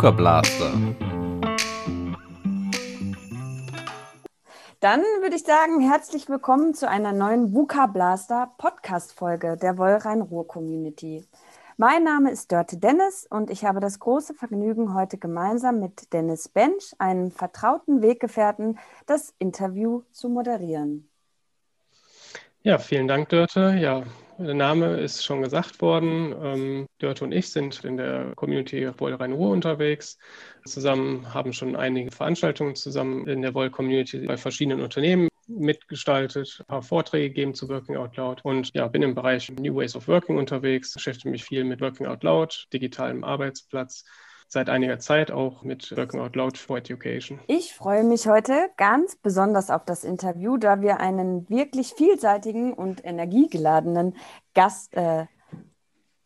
Blaster. Dann würde ich sagen, herzlich willkommen zu einer neuen VUCA Blaster Podcast-Folge der Wollrhein-Ruhr-Community. Mein Name ist Dörte Dennis und ich habe das große Vergnügen, heute gemeinsam mit Dennis Bench, einem vertrauten Weggefährten, das Interview zu moderieren. Ja, vielen Dank, Dörte. Ja, der Name ist schon gesagt worden. Ähm, Dörte und ich sind in der Community Woll Rhein-Ruhr unterwegs. Zusammen haben schon einige Veranstaltungen zusammen in der Woll-Community bei verschiedenen Unternehmen mitgestaltet, ein paar Vorträge gegeben zu Working Out Loud und ja, bin im Bereich New Ways of Working unterwegs, beschäftige mich viel mit Working Out Loud, digitalem Arbeitsplatz seit einiger Zeit auch mit Working Out Loud for Education. Ich freue mich heute ganz besonders auf das Interview, da wir einen wirklich vielseitigen und energiegeladenen Gast äh,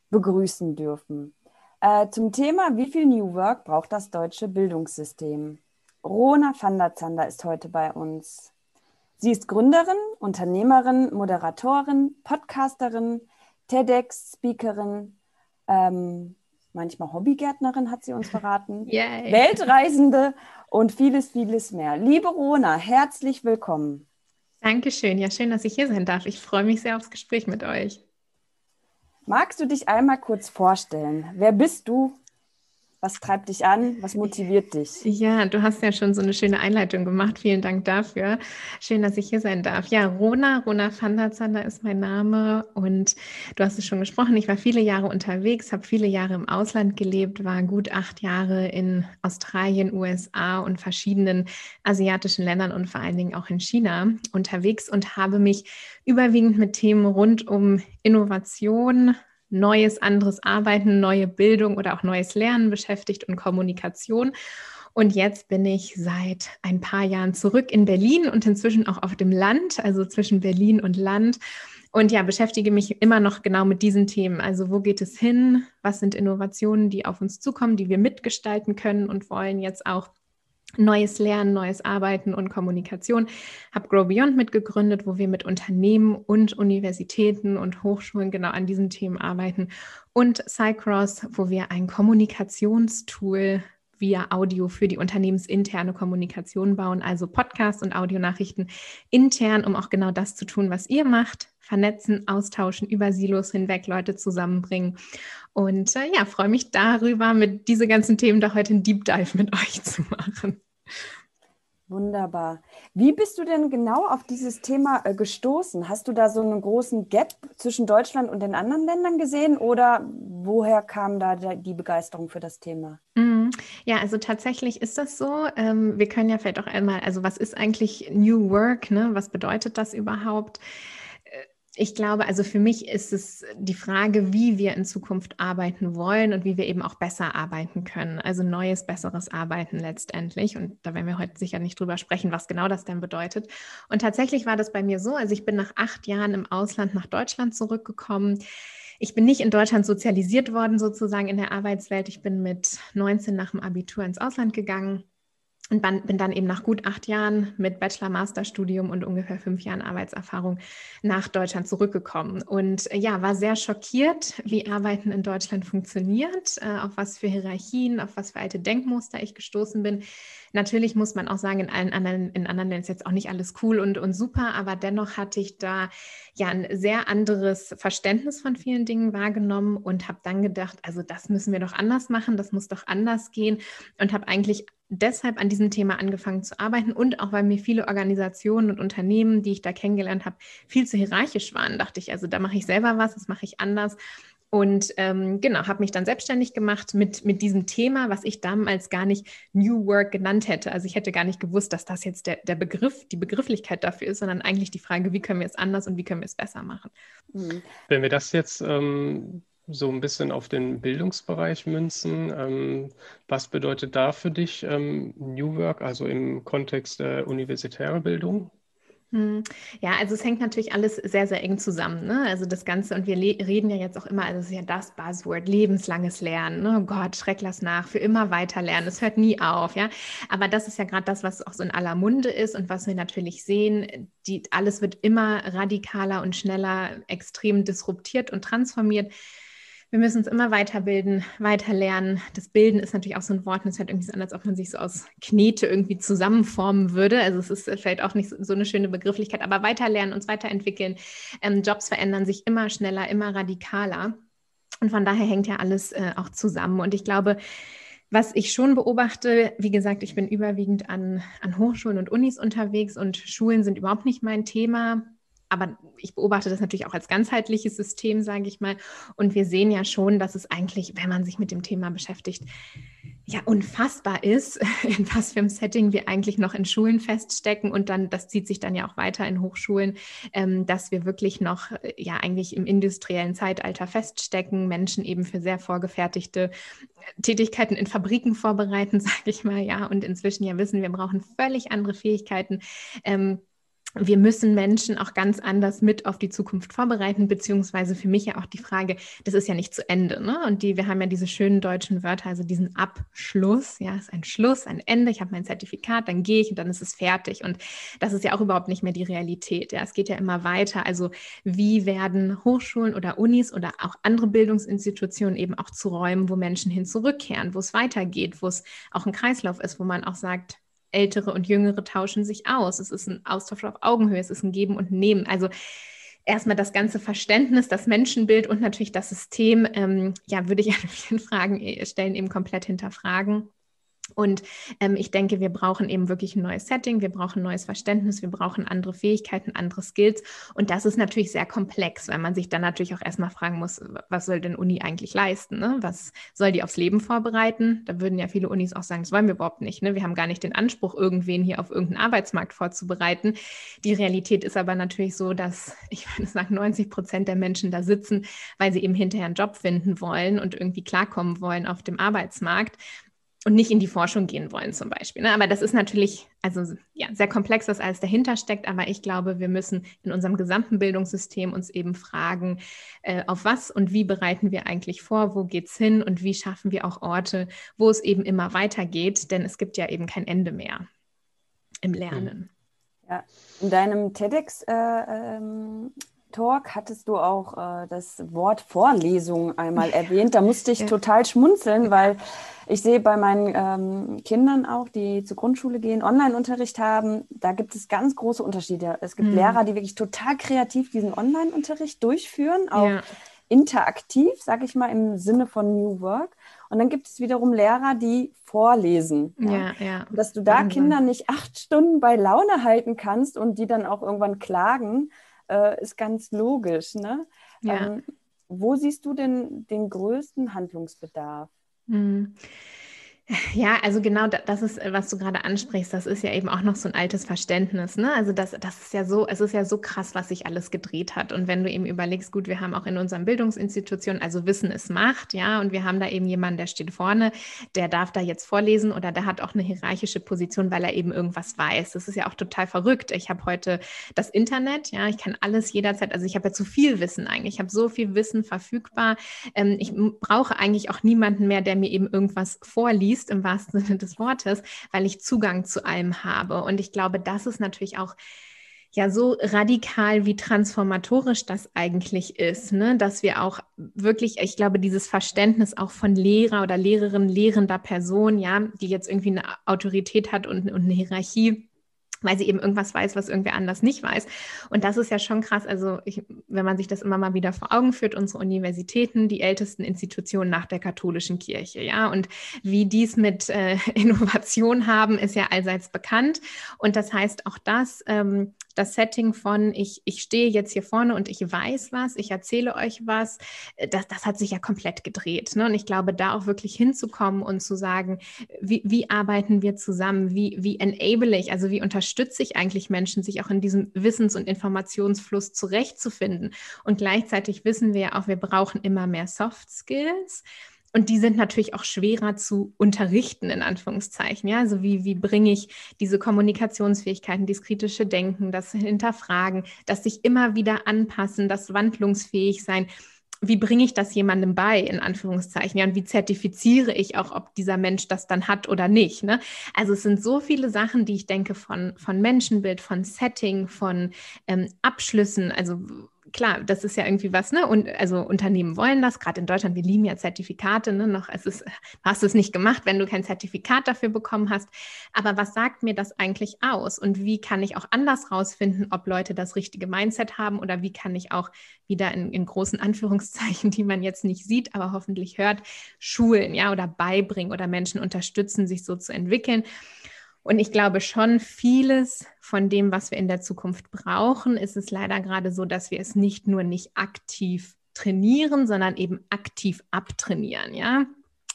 begrüßen dürfen. Äh, zum Thema, wie viel New Work braucht das deutsche Bildungssystem? Rona van der Zander ist heute bei uns. Sie ist Gründerin, Unternehmerin, Moderatorin, Podcasterin, TEDx-Speakerin, ähm, manchmal Hobbygärtnerin, hat sie uns verraten, Yay. Weltreisende und vieles, vieles mehr. Liebe Rona, herzlich willkommen. Dankeschön. Ja, schön, dass ich hier sein darf. Ich freue mich sehr aufs Gespräch mit euch. Magst du dich einmal kurz vorstellen? Wer bist du? Was treibt dich an? Was motiviert dich? Ja, du hast ja schon so eine schöne Einleitung gemacht. Vielen Dank dafür. Schön, dass ich hier sein darf. Ja, Rona, Rona van der Zander ist mein Name und du hast es schon gesprochen. Ich war viele Jahre unterwegs, habe viele Jahre im Ausland gelebt, war gut acht Jahre in Australien, USA und verschiedenen asiatischen Ländern und vor allen Dingen auch in China unterwegs und habe mich überwiegend mit Themen rund um Innovation, neues, anderes Arbeiten, neue Bildung oder auch neues Lernen beschäftigt und Kommunikation. Und jetzt bin ich seit ein paar Jahren zurück in Berlin und inzwischen auch auf dem Land, also zwischen Berlin und Land. Und ja, beschäftige mich immer noch genau mit diesen Themen. Also wo geht es hin? Was sind Innovationen, die auf uns zukommen, die wir mitgestalten können und wollen jetzt auch neues Lernen, neues Arbeiten und Kommunikation. Habe Grow Beyond mitgegründet, wo wir mit Unternehmen und Universitäten und Hochschulen genau an diesen Themen arbeiten. Und Cycross, wo wir ein Kommunikationstool via Audio für die unternehmensinterne Kommunikation bauen, also Podcasts und Audionachrichten intern, um auch genau das zu tun, was ihr macht, vernetzen, austauschen, über Silos hinweg Leute zusammenbringen. Und äh, ja, freue mich darüber, mit diese ganzen Themen da heute einen Deep Dive mit euch zu machen. Wunderbar. Wie bist du denn genau auf dieses Thema äh, gestoßen? Hast du da so einen großen Gap zwischen Deutschland und den anderen Ländern gesehen oder woher kam da die Begeisterung für das Thema? Mhm. Ja, also tatsächlich ist das so. Ähm, wir können ja vielleicht auch einmal, also was ist eigentlich New Work? Ne? Was bedeutet das überhaupt? ich glaube, also für mich ist es die Frage, wie wir in Zukunft arbeiten wollen und wie wir eben auch besser arbeiten können. Also neues, besseres Arbeiten letztendlich. Und da werden wir heute sicher nicht drüber sprechen, was genau das denn bedeutet. Und tatsächlich war das bei mir so. Also ich bin nach acht Jahren im Ausland nach Deutschland zurückgekommen. Ich bin nicht in Deutschland sozialisiert worden, sozusagen in der Arbeitswelt. Ich bin mit 19 nach dem Abitur ins Ausland gegangen und bin dann eben nach gut acht Jahren mit Bachelor-Master-Studium und ungefähr fünf Jahren Arbeitserfahrung nach Deutschland zurückgekommen. Und äh, ja, war sehr schockiert, wie Arbeiten in Deutschland funktioniert, äh, auf was für Hierarchien, auf was für alte Denkmuster ich gestoßen bin. Natürlich muss man auch sagen, in allen anderen, in anderen Ländern ist jetzt auch nicht alles cool und, und super, aber dennoch hatte ich da ja ein sehr anderes Verständnis von vielen Dingen wahrgenommen und habe dann gedacht, also das müssen wir doch anders machen, das muss doch anders gehen und habe eigentlich deshalb an diesem Thema angefangen zu arbeiten und auch weil mir viele Organisationen und Unternehmen, die ich da kennengelernt habe, viel zu hierarchisch waren, dachte ich, also da mache ich selber was, das mache ich anders und ähm, genau, habe mich dann selbstständig gemacht mit, mit diesem Thema, was ich damals gar nicht New Work genannt hätte. Also ich hätte gar nicht gewusst, dass das jetzt der, der Begriff, die Begrifflichkeit dafür ist, sondern eigentlich die Frage, wie können wir es anders und wie können wir es besser machen. Mhm. Wenn wir das jetzt ähm, so ein bisschen auf den Bildungsbereich münzen, ähm, was bedeutet da für dich ähm, New Work, also im Kontext der universitären Bildung? Hm. Ja, also es hängt natürlich alles sehr, sehr eng zusammen. Ne? Also das Ganze, und wir reden ja jetzt auch immer, also es ist ja das Buzzword, lebenslanges Lernen. Ne? Oh Gott, schreck lass nach, für immer weiter lernen. Es hört nie auf, ja. Aber das ist ja gerade das, was auch so in aller Munde ist und was wir natürlich sehen. Die, alles wird immer radikaler und schneller, extrem disruptiert und transformiert Wir müssen uns immer weiterbilden, weiterlernen. Das Bilden ist natürlich auch so ein Wort, und es hört irgendwie so an, als ob man sich so aus Knete irgendwie zusammenformen würde. Also es ist vielleicht auch nicht so eine schöne Begrifflichkeit, aber weiterlernen, uns weiterentwickeln. Ähm, Jobs verändern sich immer schneller, immer radikaler. Und von daher hängt ja alles äh, auch zusammen. Und ich glaube, was ich schon beobachte, wie gesagt, ich bin überwiegend an, an Hochschulen und Unis unterwegs und Schulen sind überhaupt nicht mein Thema aber ich beobachte das natürlich auch als ganzheitliches System, sage ich mal. Und wir sehen ja schon, dass es eigentlich, wenn man sich mit dem Thema beschäftigt, ja unfassbar ist, in was für einem Setting wir eigentlich noch in Schulen feststecken. Und dann, das zieht sich dann ja auch weiter in Hochschulen, ähm, dass wir wirklich noch äh, ja eigentlich im industriellen Zeitalter feststecken, Menschen eben für sehr vorgefertigte Tätigkeiten in Fabriken vorbereiten, sage ich mal, ja, und inzwischen ja wissen, wir brauchen völlig andere Fähigkeiten. Ähm, wir müssen Menschen auch ganz anders mit auf die Zukunft vorbereiten, beziehungsweise für mich ja auch die Frage, das ist ja nicht zu Ende. Ne? Und die, wir haben ja diese schönen deutschen Wörter, also diesen Abschluss, ja, ist ein Schluss, ein Ende, ich habe mein Zertifikat, dann gehe ich und dann ist es fertig. Und das ist ja auch überhaupt nicht mehr die Realität. Ja, es geht ja immer weiter. Also wie werden Hochschulen oder Unis oder auch andere Bildungsinstitutionen eben auch zu Räumen, wo Menschen hin zurückkehren, wo es weitergeht, wo es auch ein Kreislauf ist, wo man auch sagt, Ältere und Jüngere tauschen sich aus. Es ist ein Austausch auf Augenhöhe, es ist ein Geben und Nehmen. Also erstmal das ganze Verständnis, das Menschenbild und natürlich das System, ähm, ja, würde ich an vielen Fragen äh, stellen, eben komplett hinterfragen. Und ähm, ich denke, wir brauchen eben wirklich ein neues Setting, wir brauchen ein neues Verständnis, wir brauchen andere Fähigkeiten, andere Skills. Und das ist natürlich sehr komplex, weil man sich dann natürlich auch erstmal fragen muss, was soll denn Uni eigentlich leisten? Ne? Was soll die aufs Leben vorbereiten? Da würden ja viele Unis auch sagen, das wollen wir überhaupt nicht. Ne? Wir haben gar nicht den Anspruch, irgendwen hier auf irgendeinen Arbeitsmarkt vorzubereiten. Die Realität ist aber natürlich so, dass ich würde sagen, 90 Prozent der Menschen da sitzen, weil sie eben hinterher einen Job finden wollen und irgendwie klarkommen wollen auf dem Arbeitsmarkt und nicht in die Forschung gehen wollen zum Beispiel. Ne? Aber das ist natürlich also ja, sehr komplex, was alles dahinter steckt. Aber ich glaube, wir müssen in unserem gesamten Bildungssystem uns eben fragen, äh, auf was und wie bereiten wir eigentlich vor, wo geht es hin und wie schaffen wir auch Orte, wo es eben immer weitergeht. Denn es gibt ja eben kein Ende mehr im Lernen. Ja, in deinem TEDx äh, ähm, Talk hattest du auch äh, das Wort Vorlesung einmal erwähnt. Da musste ich ja. total schmunzeln, weil ich sehe bei meinen ähm, Kindern auch, die zur Grundschule gehen, Online-Unterricht haben, da gibt es ganz große Unterschiede. Es gibt mhm. Lehrer, die wirklich total kreativ diesen Online-Unterricht durchführen, auch ja. interaktiv, sage ich mal, im Sinne von New Work. Und dann gibt es wiederum Lehrer, die vorlesen. Ja, ja. ja. Dass du da. Kinder nicht acht Stunden bei Laune halten kannst und die dann auch irgendwann klagen, äh, ist ganz logisch. Ne? Ja. Ähm, wo siehst du denn den größten Handlungsbedarf? Mhm. Ja, also genau das ist, äh, was du gerade ansprichst. Das ist ja eben auch noch so ein altes Verständnis. Ne? Also das, das ist ja so, es ist ja so krass, was sich alles gedreht hat. Und wenn du eben überlegst, gut, wir haben auch in unseren Bildungsinstitutionen, also Wissen ist Macht, ja, und wir haben da eben jemanden, der steht vorne, der darf da jetzt vorlesen oder der hat auch eine hierarchische Position, weil er eben irgendwas weiß. Das ist ja auch total verrückt. Ich habe heute das Internet, ja, ich kann alles jederzeit, also ich habe ja zu viel Wissen eigentlich. Ich habe so viel Wissen verfügbar. Ähm, ich brauche eigentlich auch niemanden mehr, der mir eben irgendwas vorliest fließt im wahrsten Sinne des Wortes, weil ich Zugang zu allem habe. Und ich glaube, das ist natürlich auch ja so radikal, wie transformatorisch das eigentlich ist, ne? dass wir auch wirklich, ich glaube, dieses Verständnis auch von Lehrer oder Lehrerin, lehrender Person, ja, die jetzt irgendwie eine Autorität hat und, und eine Hierarchie, weil sie eben irgendwas weiß, was irgendwer anders nicht weiß. Und das ist ja schon krass. Also ich, wenn man sich das immer mal wieder vor Augen führt, unsere Universitäten, die ältesten Institutionen nach der katholischen Kirche, ja, und wie dies mit äh, Innovation haben, ist ja allseits bekannt. Und das heißt auch das, ähm, das Setting von ich, ich stehe jetzt hier vorne und ich weiß was, ich erzähle euch was, äh, das, das hat sich ja komplett gedreht. Ne? Und ich glaube, da auch wirklich hinzukommen und zu sagen, wie, wie arbeiten wir zusammen, wie, wie enable ich, also wie unterstütze ich eigentlich Menschen, sich auch in diesem Wissens- und Informationsfluss zurechtzufinden. Und gleichzeitig wissen wir ja auch, wir brauchen immer mehr Soft Skills. Und die sind natürlich auch schwerer zu unterrichten, in Anführungszeichen. Ja, also wie, wie bringe ich diese Kommunikationsfähigkeiten, das kritische Denken, das Hinterfragen, das sich immer wieder anpassen, das wandlungsfähig sein. Wie bringe ich das jemandem bei, in Anführungszeichen? Ja, und wie zertifiziere ich auch, ob dieser Mensch das dann hat oder nicht? Ne? Also es sind so viele Sachen, die ich denke von, von Menschenbild, von Setting, von ähm, Abschlüssen, also klar, das ist ja irgendwie was, ne? Und also Unternehmen wollen das, gerade in Deutschland, wir lieben ja Zertifikate, ne? Noch, es ist, hast du es nicht gemacht, wenn du kein Zertifikat dafür bekommen hast. Aber was sagt mir das eigentlich aus? Und wie kann ich auch anders rausfinden, ob Leute das richtige Mindset haben oder wie kann ich auch wieder in, in großen Anführungszeichen, die man jetzt nicht sieht, aber hoffentlich hört, schulen, ja, oder beibringen oder Menschen unterstützen, sich so zu entwickeln. Und ich glaube schon, vieles von dem, was wir in der Zukunft brauchen, ist es leider gerade so, dass wir es nicht nur nicht aktiv trainieren, sondern eben aktiv abtrainieren, ja.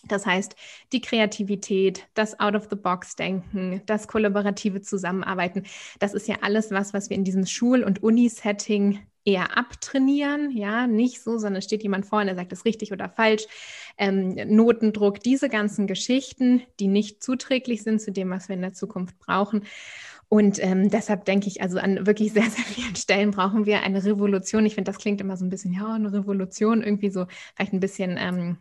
Das heißt, die Kreativität, das Out-of-the-Box-Denken, das kollaborative Zusammenarbeiten, das ist ja alles was, was wir in diesem Schul- und Uni-Setting eher abtrainieren, ja, nicht so, sondern steht jemand vor und sagt, das richtig oder falsch. Ähm, Notendruck, diese ganzen Geschichten, die nicht zuträglich sind zu dem, was wir in der Zukunft brauchen. Und ähm, deshalb denke ich, also an wirklich sehr, sehr vielen Stellen brauchen wir eine Revolution. Ich finde, das klingt immer so ein bisschen, ja, eine Revolution, irgendwie so vielleicht ein bisschen ähm,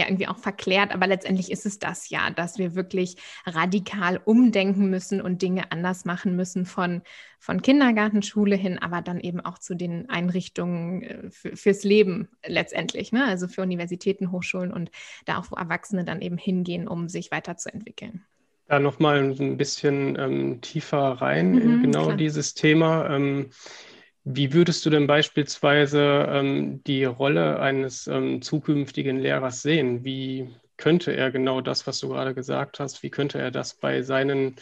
ja irgendwie auch verklärt, aber letztendlich ist es das ja, dass wir wirklich radikal umdenken müssen und Dinge anders machen müssen von, von Kindergartenschule hin, aber dann eben auch zu den Einrichtungen äh, für, fürs Leben letztendlich, ne? also für Universitäten, Hochschulen und da auch, wo Erwachsene dann eben hingehen, um sich weiterzuentwickeln. Da nochmal ein bisschen ähm, tiefer rein mhm, in genau klar. dieses Thema. Ähm, wie würdest du denn beispielsweise ähm, die Rolle eines ähm, zukünftigen Lehrers sehen? Wie könnte er genau das, was du gerade gesagt hast, wie könnte er das bei seinen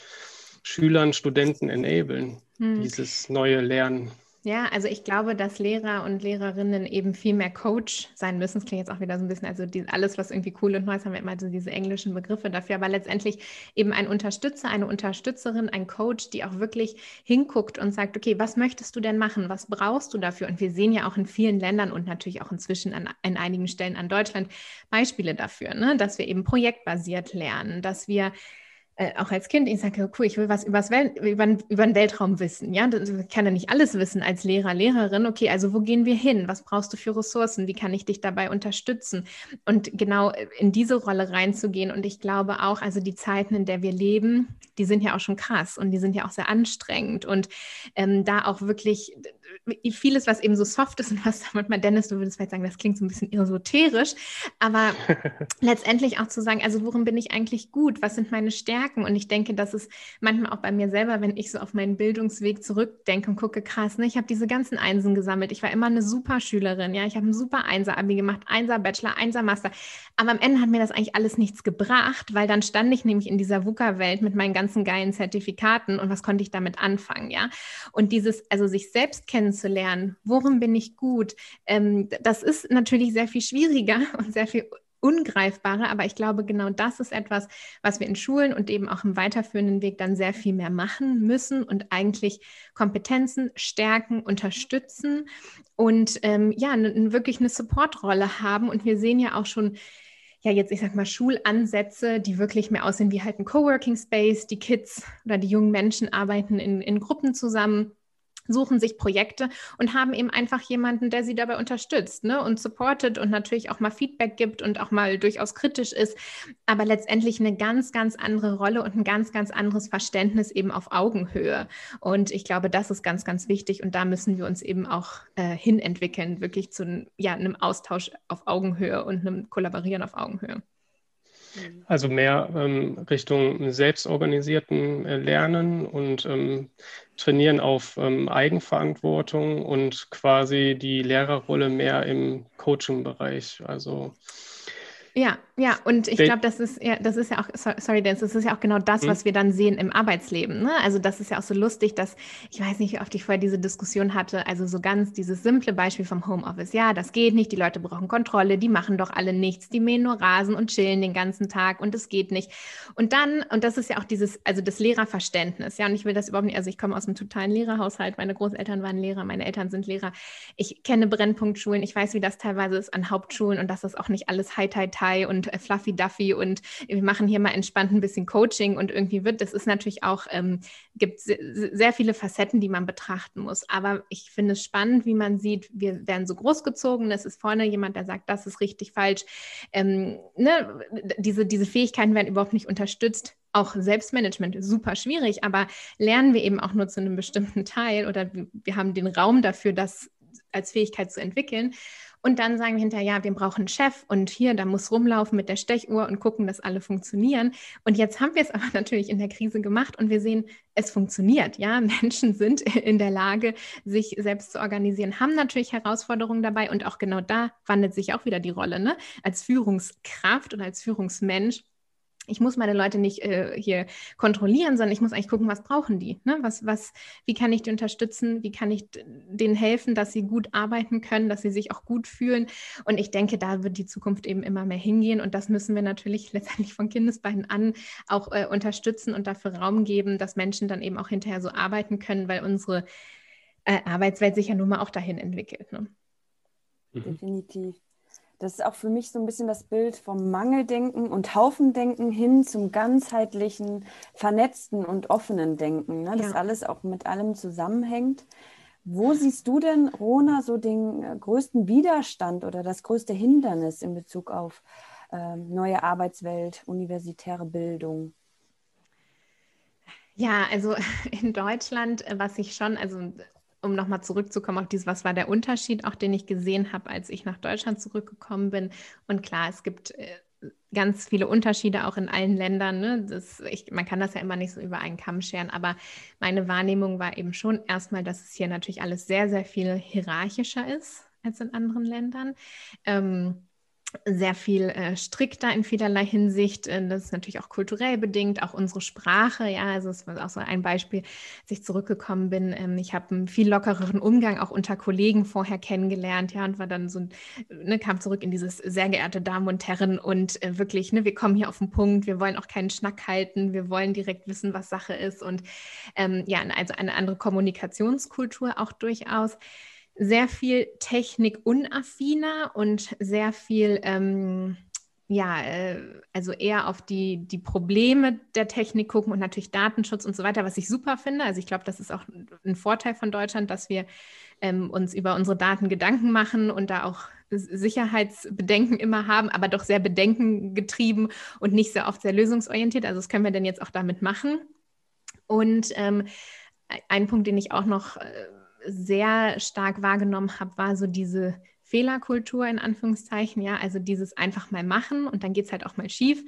Schülern, Studenten enablen, hm. dieses neue Lernen? Ja, also ich glaube, dass Lehrer und Lehrerinnen eben viel mehr Coach sein müssen. Das klingt jetzt auch wieder so ein bisschen, also die, alles, was irgendwie cool und neu ist, haben wir immer so diese englischen Begriffe dafür, aber letztendlich eben ein Unterstützer, eine Unterstützerin, ein Coach, die auch wirklich hinguckt und sagt, okay, was möchtest du denn machen? Was brauchst du dafür? Und wir sehen ja auch in vielen Ländern und natürlich auch inzwischen an, an einigen Stellen an Deutschland Beispiele dafür, ne? dass wir eben projektbasiert lernen, dass wir äh, auch als Kind, ich sage, cool, ich will was übers Wel über, über den Weltraum wissen. Ja, ich kann ja nicht alles wissen als Lehrer, Lehrerin. Okay, also wo gehen wir hin? Was brauchst du für Ressourcen? Wie kann ich dich dabei unterstützen? Und genau äh, in diese Rolle reinzugehen. Und ich glaube auch, also die Zeiten, in der wir leben, die sind ja auch schon krass und die sind ja auch sehr anstrengend. Und ähm, da auch wirklich vieles, was eben so soft ist und was manchmal, Dennis, du würdest vielleicht sagen, das klingt so ein bisschen esoterisch, aber letztendlich auch zu sagen, also worin bin ich eigentlich gut? Was sind meine Stärken? Und ich denke, dass es manchmal auch bei mir selber, wenn ich so auf meinen Bildungsweg zurückdenke und gucke, krass, ne, ich habe diese ganzen Einsen gesammelt. Ich war immer eine super Schülerin, ja, ich habe ein super Einser-Abi gemacht, Einser Bachelor, Einser Master. Aber am Ende hat mir das eigentlich alles nichts gebracht, weil dann stand ich nämlich in dieser VUCA-Welt mit meinen ganzen geilen Zertifikaten und was konnte ich damit anfangen, ja? Und dieses, also sich selbst kennen kennenzulernen. Worin bin ich gut? Ähm, das ist natürlich sehr viel schwieriger und sehr viel ungreifbarer, aber ich glaube, genau das ist etwas, was wir in Schulen und eben auch im weiterführenden Weg dann sehr viel mehr machen müssen und eigentlich Kompetenzen stärken, unterstützen und ähm, ja, wirklich eine Supportrolle haben. Und wir sehen ja auch schon, ja jetzt, ich sag mal, Schulansätze, die wirklich mehr aussehen wie halt ein Coworking Space. Die Kids oder die jungen Menschen arbeiten in, in Gruppen zusammen suchen sich Projekte und haben eben einfach jemanden, der sie dabei unterstützt ne? und supportet und natürlich auch mal Feedback gibt und auch mal durchaus kritisch ist, aber letztendlich eine ganz, ganz andere Rolle und ein ganz, ganz anderes Verständnis eben auf Augenhöhe. Und ich glaube, das ist ganz, ganz wichtig und da müssen wir uns eben auch äh, hinentwickeln, wirklich zu ja, einem Austausch auf Augenhöhe und einem Kollaborieren auf Augenhöhe. Also mehr ähm, Richtung selbstorganisierten äh, Lernen und ähm, Trainieren auf ähm, Eigenverantwortung und quasi die Lehrerrolle mehr im Coaching-Bereich. Also ja, ja, und ich glaube, das ist ja, das ist ja auch, sorry, das ist ja auch genau das, hm? was wir dann sehen im Arbeitsleben. Ne? Also das ist ja auch so lustig, dass, ich weiß nicht, wie oft ich vorher diese Diskussion hatte, also so ganz dieses simple Beispiel vom Homeoffice. Ja, das geht nicht, die Leute brauchen Kontrolle, die machen doch alle nichts, die mähen nur Rasen und chillen den ganzen Tag und es geht nicht. Und dann, und das ist ja auch dieses, also das Lehrerverständnis, ja, und ich will das überhaupt nicht, also ich komme aus einem totalen Lehrerhaushalt, meine Großeltern waren Lehrer, meine Eltern sind Lehrer. Ich kenne Brennpunktschulen, ich weiß, wie das teilweise ist an Hauptschulen und dass das auch nicht alles High, High, High und und Fluffy Duffy und wir machen hier mal entspannt ein bisschen Coaching und irgendwie wird, das ist natürlich auch, ähm, gibt sehr viele Facetten, die man betrachten muss. Aber ich finde es spannend, wie man sieht, wir werden so großgezogen, es ist vorne jemand, der sagt, das ist richtig falsch. Ähm, ne? diese, diese Fähigkeiten werden überhaupt nicht unterstützt auch Selbstmanagement super schwierig, aber lernen wir eben auch nur zu einem bestimmten Teil oder wir haben den Raum dafür, dass als Fähigkeit zu entwickeln. Und dann sagen wir hinterher, ja, wir brauchen einen Chef und hier, da muss rumlaufen mit der Stechuhr und gucken, dass alle funktionieren. Und jetzt haben wir es aber natürlich in der Krise gemacht und wir sehen, es funktioniert. Ja, Menschen sind in der Lage, sich selbst zu organisieren, haben natürlich Herausforderungen dabei und auch genau da wandelt sich auch wieder die Rolle. Ne? Als Führungskraft und als Führungsmensch ich muss meine Leute nicht äh, hier kontrollieren, sondern ich muss eigentlich gucken, was brauchen die? Ne? Was, was, wie kann ich die unterstützen? Wie kann ich denen helfen, dass sie gut arbeiten können, dass sie sich auch gut fühlen? Und ich denke, da wird die Zukunft eben immer mehr hingehen. Und das müssen wir natürlich letztendlich von Kindesbeinen an auch äh, unterstützen und dafür Raum geben, dass Menschen dann eben auch hinterher so arbeiten können, weil unsere äh, Arbeitswelt sich ja nun mal auch dahin entwickelt. Ne? Definitiv. Das ist auch für mich so ein bisschen das Bild vom Mangeldenken und Haufendenken hin zum ganzheitlichen, vernetzten und offenen Denken. Ne? Das ja. alles auch mit allem zusammenhängt. Wo siehst du denn, Rona, so den äh, größten Widerstand oder das größte Hindernis in Bezug auf äh, neue Arbeitswelt, universitäre Bildung? Ja, also in Deutschland, äh, was ich schon, also um nochmal zurückzukommen auf dieses, was war der Unterschied, auch den ich gesehen habe, als ich nach Deutschland zurückgekommen bin. Und klar, es gibt äh, ganz viele Unterschiede auch in allen Ländern. Ne? Das, ich, man kann das ja immer nicht so über einen Kamm scheren, aber meine Wahrnehmung war eben schon erstmal, dass es hier natürlich alles sehr, sehr viel hierarchischer ist als in anderen Ländern. Ähm, sehr viel äh, strikter in vielerlei Hinsicht. Äh, das ist natürlich auch kulturell bedingt, auch unsere Sprache. Ja, also es war auch so ein Beispiel, als ich zurückgekommen bin. Ähm, ich habe einen viel lockereren Umgang auch unter Kollegen vorher kennengelernt. Ja, und war dann so, ne, kam zurück in dieses sehr geehrte Damen und Herren und äh, wirklich, ne, wir kommen hier auf den Punkt. Wir wollen auch keinen Schnack halten. Wir wollen direkt wissen, was Sache ist und ähm, ja, also eine andere Kommunikationskultur auch durchaus sehr viel technikunaffiner und sehr viel, ähm, ja, äh, also eher auf die, die Probleme der Technik gucken und natürlich Datenschutz und so weiter, was ich super finde. Also ich glaube, das ist auch ein Vorteil von Deutschland, dass wir ähm, uns über unsere Daten Gedanken machen und da auch Sicherheitsbedenken immer haben, aber doch sehr bedenkengetrieben und nicht sehr oft sehr lösungsorientiert. Also das können wir denn jetzt auch damit machen. Und ähm, ein Punkt, den ich auch noch äh, sehr stark wahrgenommen habe, war so diese Fehlerkultur in Anführungszeichen, ja, also dieses einfach mal machen und dann geht es halt auch mal schief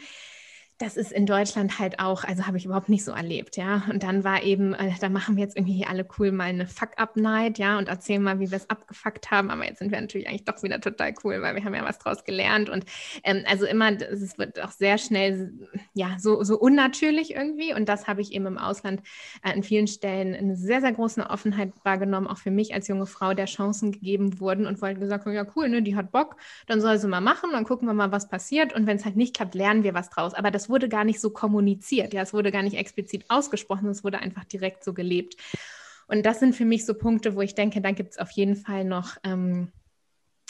das ist in Deutschland halt auch, also habe ich überhaupt nicht so erlebt, ja. Und dann war eben, äh, da machen wir jetzt irgendwie alle cool mal eine Fuck-Up-Night, ja, und erzählen mal, wie wir es abgefuckt haben. Aber jetzt sind wir natürlich eigentlich doch wieder total cool, weil wir haben ja was draus gelernt. Und ähm, also immer, es wird auch sehr schnell, ja, so, so unnatürlich irgendwie. Und das habe ich eben im Ausland äh, an vielen Stellen eine sehr, sehr große Offenheit wahrgenommen, auch für mich als junge Frau, der Chancen gegeben wurden und wollte gesagt, ja, cool, ne, die hat Bock, dann soll sie mal machen, dann gucken wir mal, was passiert. Und wenn es halt nicht klappt, lernen wir was draus. Aber das wurde gar nicht so kommuniziert. Ja, es wurde gar nicht explizit ausgesprochen, es wurde einfach direkt so gelebt. Und das sind für mich so Punkte, wo ich denke, da gibt es auf jeden Fall noch ähm,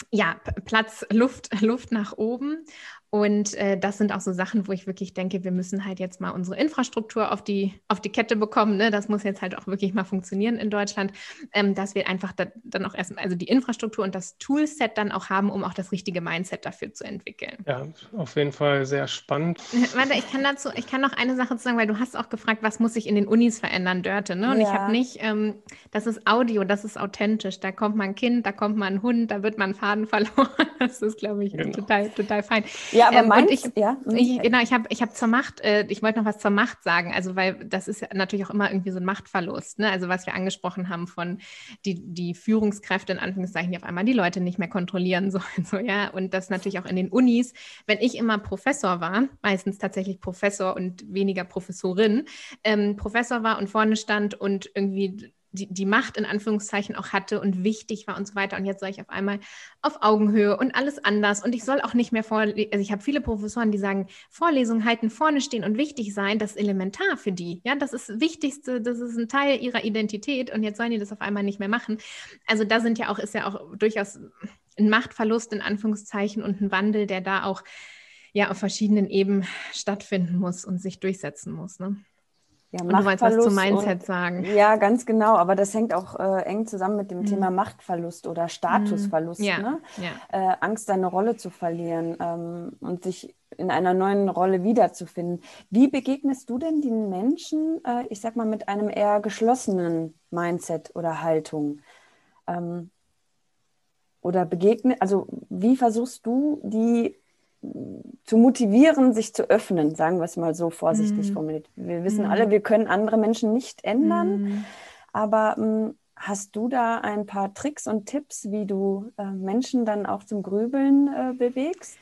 ja, Platz, Luft, Luft nach oben. Und äh, das sind auch so Sachen, wo ich wirklich denke, wir müssen halt jetzt mal unsere Infrastruktur auf die, auf die Kette bekommen. Ne? Das muss jetzt halt auch wirklich mal funktionieren in Deutschland, ähm, dass wir einfach da, dann auch erstmal, also die Infrastruktur und das Toolset dann auch haben, um auch das richtige Mindset dafür zu entwickeln. Ja, auf jeden Fall sehr spannend. Warte, ich kann dazu, ich kann noch eine Sache zu sagen, weil du hast auch gefragt, was muss sich in den Unis verändern, Dörte. Ne? Und ja. ich habe nicht, ähm, das ist Audio, das ist authentisch. Da kommt mal ein Kind, da kommt mal ein Hund, da wird man Faden verloren. Das ist, glaube ich, genau. total, total fein. Ja, ja, aber ähm, meinst, ich, ja. Ich, genau, ich habe ich hab zur Macht, äh, ich wollte noch was zur Macht sagen, also weil das ist ja natürlich auch immer irgendwie so ein Machtverlust, ne? Also was wir angesprochen haben von die, die Führungskräfte in Anführungszeichen, die auf einmal die Leute nicht mehr kontrollieren sollen, so, ja. Und das natürlich auch in den Unis, wenn ich immer Professor war, meistens tatsächlich Professor und weniger Professorin, ähm, Professor war und vorne stand und irgendwie die, die Macht in Anführungszeichen auch hatte und wichtig war und so weiter. Und jetzt soll ich auf einmal auf Augenhöhe und alles anders. Und ich soll auch nicht mehr vorlesen. Also ich habe viele Professoren, die sagen, Vorlesungen halten, vorne stehen und wichtig sein, das ist elementar für die. Ja, das ist das Wichtigste, das ist ein Teil ihrer Identität und jetzt sollen die das auf einmal nicht mehr machen. Also da sind ja auch, ist ja auch durchaus ein Machtverlust in Anführungszeichen und ein Wandel, der da auch ja auf verschiedenen Ebenen stattfinden muss und sich durchsetzen muss. Ne? Ja, und du wolltest was zum Mindset und, sagen. Ja, ganz genau. Aber das hängt auch äh, eng zusammen mit dem mhm. Thema Machtverlust oder Statusverlust. Mhm. Ja, ne? ja. Äh, Angst, deine Rolle zu verlieren ähm, und sich in einer neuen Rolle wiederzufinden. Wie begegnest du denn den Menschen, äh, ich sag mal, mit einem eher geschlossenen Mindset oder Haltung? Ähm, oder begegnen, also wie versuchst du, die zu motivieren, sich zu öffnen, sagen wir es mal so vorsichtig mm. formuliert. Wir wissen mm. alle, wir können andere Menschen nicht ändern, mm. aber ähm, hast du da ein paar Tricks und Tipps, wie du äh, Menschen dann auch zum Grübeln äh, bewegst?